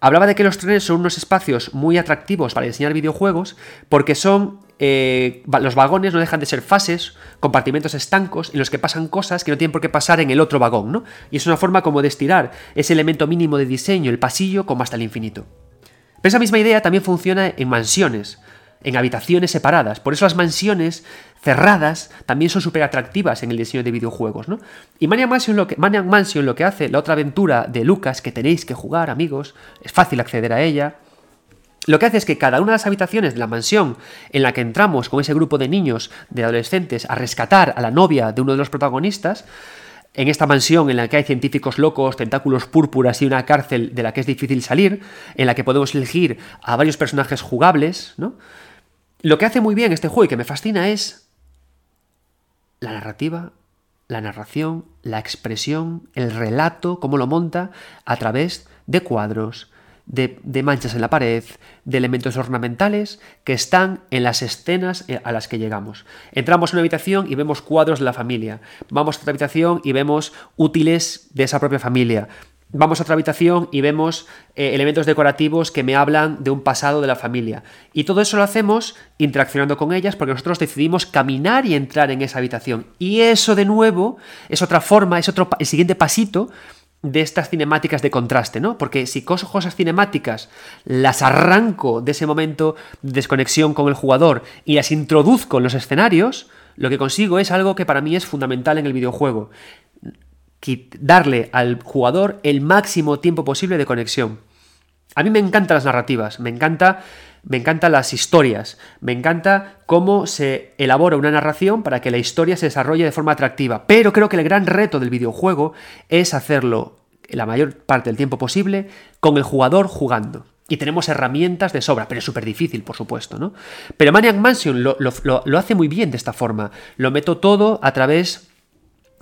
[SPEAKER 1] hablaba de que los trenes son unos espacios muy atractivos para diseñar videojuegos porque son eh, los vagones no dejan de ser fases, compartimentos estancos en los que pasan cosas que no tienen por qué pasar en el otro vagón, ¿no? Y es una forma como de estirar ese elemento mínimo de diseño, el pasillo, como hasta el infinito. Pero esa misma idea también funciona en mansiones, en habitaciones separadas. Por eso las mansiones cerradas también son súper atractivas en el diseño de videojuegos, ¿no? Y Maniac Mansion, Mansion lo que hace, la otra aventura de Lucas que tenéis que jugar, amigos, es fácil acceder a ella, lo que hace es que cada una de las habitaciones de la mansión en la que entramos con ese grupo de niños, de adolescentes, a rescatar a la novia de uno de los protagonistas, en esta mansión en la que hay científicos locos, tentáculos púrpuras y una cárcel de la que es difícil salir, en la que podemos elegir a varios personajes jugables, ¿no? Lo que hace muy bien este juego y que me fascina es la narrativa, la narración, la expresión, el relato, cómo lo monta a través de cuadros, de, manchas en la pared, de elementos ornamentales que están en las escenas eh, a las que llegamos. Entramos en una habitación y vemos cuadros de la familia. Vamos a otra habitación y vemos útiles de esa propia familia. Vamos a otra habitación y vemos eh, elementos decorativos que me hablan de un pasado de la familia. Y todo eso lo hacemos interaccionando con ellas porque nosotros decidimos caminar y entrar en esa habitación. Y eso de nuevo es otra forma, es otro, el siguiente pasito de estas cinemáticas de contraste, ¿no? Porque si cojo esas cinemáticas, las arranco de ese momento de desconexión con el jugador y las introduzco en los escenarios, lo que consigo es algo que para mí es fundamental en el videojuego. Darle al jugador el máximo tiempo posible de conexión. A mí me encantan las narrativas, me encanta me encantan las historias, me encanta cómo se elabora una narración para que la historia se desarrolle de forma atractiva. Pero creo que el gran reto del videojuego es hacerlo la mayor parte del tiempo posible con el jugador jugando. Y tenemos herramientas de sobra, pero es súper difícil, por supuesto, ¿no? Pero Maniac Mansion lo, lo, hace muy bien de esta forma. Lo meto todo a través.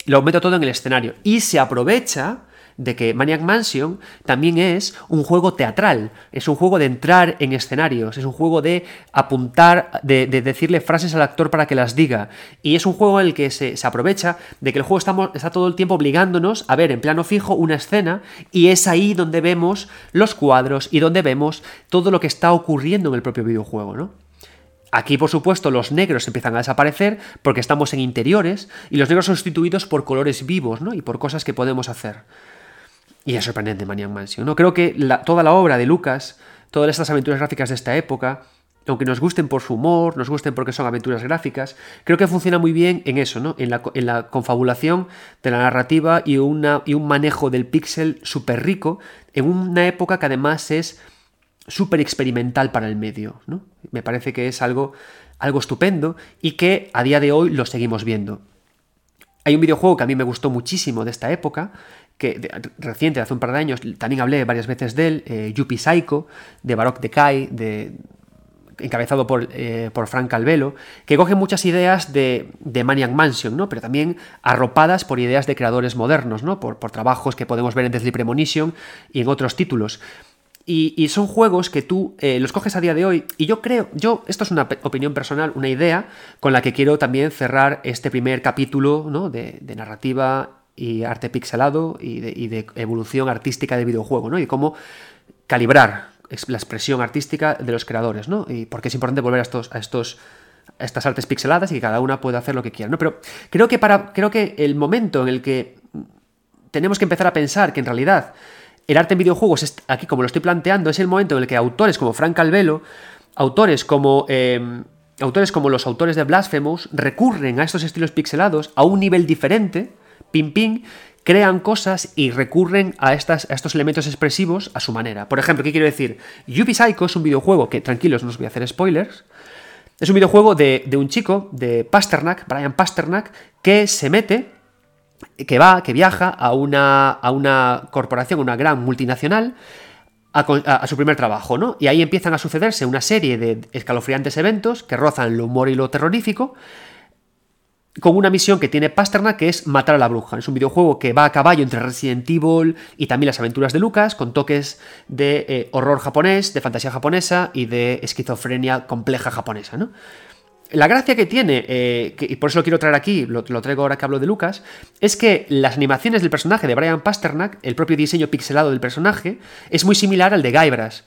[SPEAKER 1] Lo meto todo en el escenario. Y se aprovecha de que Maniac Mansion también es un juego teatral, es un juego de entrar en escenarios, es un juego de apuntar, de, decirle frases al actor para que las diga, y es un juego en el que se, aprovecha de que el juego está todo el tiempo obligándonos a ver en plano fijo una escena, y es ahí donde vemos los cuadros y donde vemos todo lo que está ocurriendo en el propio videojuego, ¿no? Aquí, por supuesto, los negros empiezan a desaparecer porque estamos en interiores y los negros son sustituidos por colores vivos ¿no? y por cosas que podemos hacer. Y es sorprendente Maniac Mansion. ¿no? Creo que toda la obra de Lucas, todas estas aventuras gráficas de esta época, aunque nos gusten por su humor, nos gusten porque son aventuras gráficas, creo que funciona muy bien en eso, ¿no? En la, confabulación de la narrativa y, una, y un manejo del píxel súper rico, en una época que además es súper experimental para el medio, ¿no? Me parece que es algo, algo estupendo y que a día de hoy lo seguimos viendo. Hay un videojuego que a mí me gustó muchísimo de esta época, que reciente, hace un par de años, también hablé varias veces de él, eh, Yuppie Psycho, de Baroque Decay, de, encabezado por, eh, por, Frank Calvelo, que coge muchas ideas de, de, Maniac Mansion, ¿no? pero también arropadas por ideas de creadores modernos, ¿no? por, por trabajos que podemos ver en Deathly Premonition y en otros títulos. Y, son juegos que tú eh, los coges a día de hoy. Y yo creo, yo, esto es una opinión personal, una idea con la que quiero también cerrar este primer capítulo ¿no? de narrativa y arte pixelado y de, evolución artística de videojuego, ¿no? Y cómo calibrar la expresión artística de los creadores, ¿no? Y porque es importante volver a estos, a estos estas artes pixeladas y que cada una pueda hacer lo que quiera, ¿no? Pero creo que para creo que el momento en el que tenemos que empezar a pensar que en realidad el arte en videojuegos, aquí como lo estoy planteando, es el momento en el que autores como Frank Calvelo, autores como em, autores como los autores de Blasphemous recurren a estos estilos pixelados a un nivel diferente ping ping, crean cosas y recurren a, estos elementos expresivos a su manera. Por ejemplo, ¿qué quiero decir? Yuppie Psycho es un videojuego que, tranquilos, no os voy a hacer spoilers, es un videojuego de, un chico, de Pasternak, Brian Pasternak, que se mete, que va, que viaja a una, a una corporación, una gran multinacional, a, a, su primer trabajo, ¿no? Y ahí empiezan a sucederse una serie de escalofriantes eventos que rozan lo humor y lo terrorífico, con una misión que tiene Pasternak que es matar a la bruja. Es un videojuego que va a caballo entre Resident Evil y también las aventuras de Lucas, con toques de eh, horror japonés, de fantasía japonesa y de esquizofrenia compleja japonesa, ¿no? La gracia que tiene, eh, y por eso lo quiero traer aquí, lo, traigo ahora que hablo de Lucas, es que las animaciones del personaje de Brian Pasternak, el propio diseño pixelado del personaje, es muy similar al de Guybrush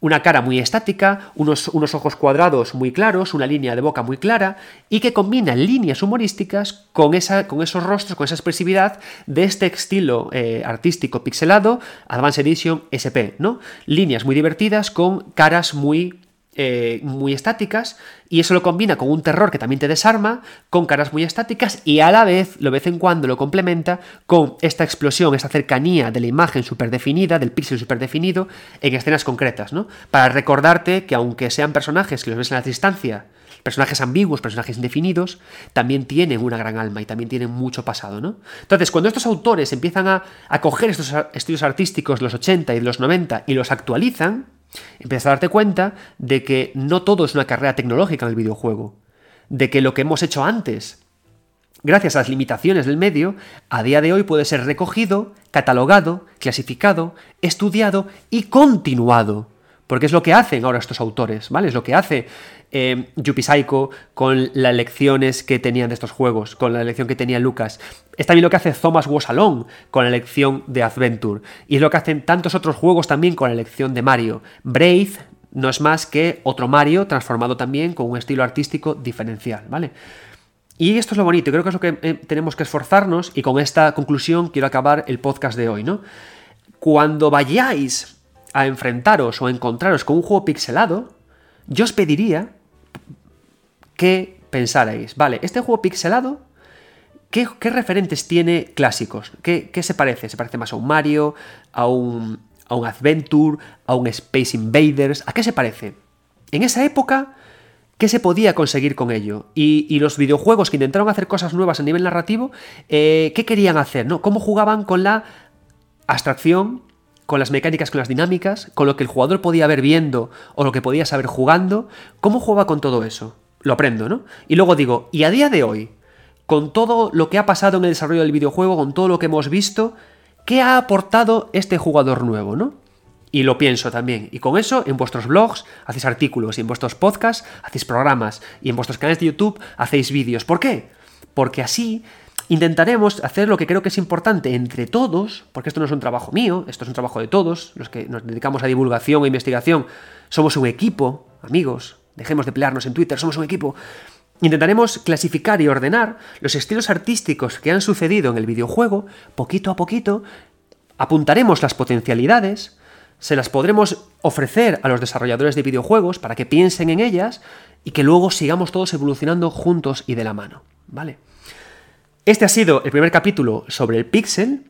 [SPEAKER 1] una cara muy estática, unos, unos, ojos cuadrados muy claros, una línea de boca muy clara y que combina líneas humorísticas con, esa, con esos rostros, con esa expresividad de este estilo eh, artístico pixelado, Advanced Edition SP, ¿no? Líneas muy divertidas con caras muy eh, muy estáticas y eso lo combina con un terror que también te desarma, con caras muy estáticas y a la vez, lo vez en cuando lo complementa con esta explosión, esta cercanía de la imagen súper definida, del píxel súper definido, en escenas concretas, ¿no? Para recordarte que aunque sean personajes que los ves en la distancia, personajes ambiguos, personajes indefinidos, también tienen una gran alma y también tienen mucho pasado, ¿no? Entonces, cuando estos autores empiezan a, a coger estos estudios artísticos de los 80 y de los 90 y los actualizan, empiezas a darte cuenta de que no todo es una carrera tecnológica en el videojuego, de que lo que hemos hecho antes, gracias a las limitaciones del medio, a día de hoy puede ser recogido, catalogado, clasificado, estudiado y continuado. Porque es lo que hacen ahora estos autores, ¿vale? Es lo que hace eh, Yuppie Psycho con las lecciones que tenían de estos juegos, con la lección que tenía Lucas. Es también lo que hace Thomas Was con la lección de Adventure. Y es lo que hacen tantos otros juegos también con la lección de Mario. Brave no es más que otro Mario transformado también con un estilo artístico diferencial, ¿vale? Y esto es lo bonito, creo que es lo que eh, tenemos que esforzarnos y con esta conclusión quiero acabar el podcast de hoy, ¿no? Cuando vayáis a enfrentaros o a encontraros con un juego pixelado, yo os pediría que pensarais, vale, este juego pixelado, ¿qué, referentes tiene clásicos? ¿Qué, se parece? ¿Se parece más a un Mario, a un, a un Adventure, a un Space Invaders? ¿A qué se parece? En esa época, ¿qué se podía conseguir con ello? Y, los videojuegos que intentaron hacer cosas nuevas a nivel narrativo, eh, ¿qué querían hacer? ¿no? ¿Cómo jugaban con la abstracción, con las mecánicas, con las dinámicas, con lo que el jugador podía ver viendo o lo que podía saber jugando? ¿Cómo jugaba con todo eso? Lo aprendo, ¿no? Y luego digo, ¿y a día de hoy? Con todo lo que ha pasado en el desarrollo del videojuego, con todo lo que hemos visto, ¿qué ha aportado este jugador nuevo, ¿no? Y lo pienso también. Y con eso, en vuestros blogs hacéis artículos, y en vuestros podcasts hacéis programas, y en vuestros canales de YouTube hacéis vídeos. ¿Por qué? Porque así intentaremos hacer lo que creo que es importante entre todos, porque esto no es un trabajo mío, esto es un trabajo de todos, los que nos dedicamos a divulgación e investigación, somos un equipo, amigos, dejemos de pelearnos en Twitter, somos un equipo. Intentaremos clasificar y ordenar los estilos artísticos que han sucedido en el videojuego, poquito a poquito, apuntaremos las potencialidades, se las podremos ofrecer a los desarrolladores de videojuegos para que piensen en ellas y que luego sigamos todos evolucionando juntos y de la mano, ¿vale? Este ha sido el primer capítulo sobre el Pixel.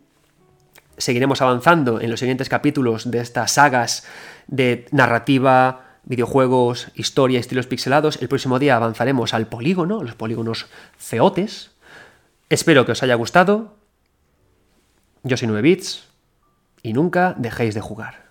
[SPEAKER 1] Seguiremos avanzando en los siguientes capítulos de estas sagas de narrativa, videojuegos, historia, estilos pixelados. El próximo día avanzaremos al polígono, los polígonos feotes. Espero que os haya gustado. Yo soy 9bits y nunca dejéis de jugar.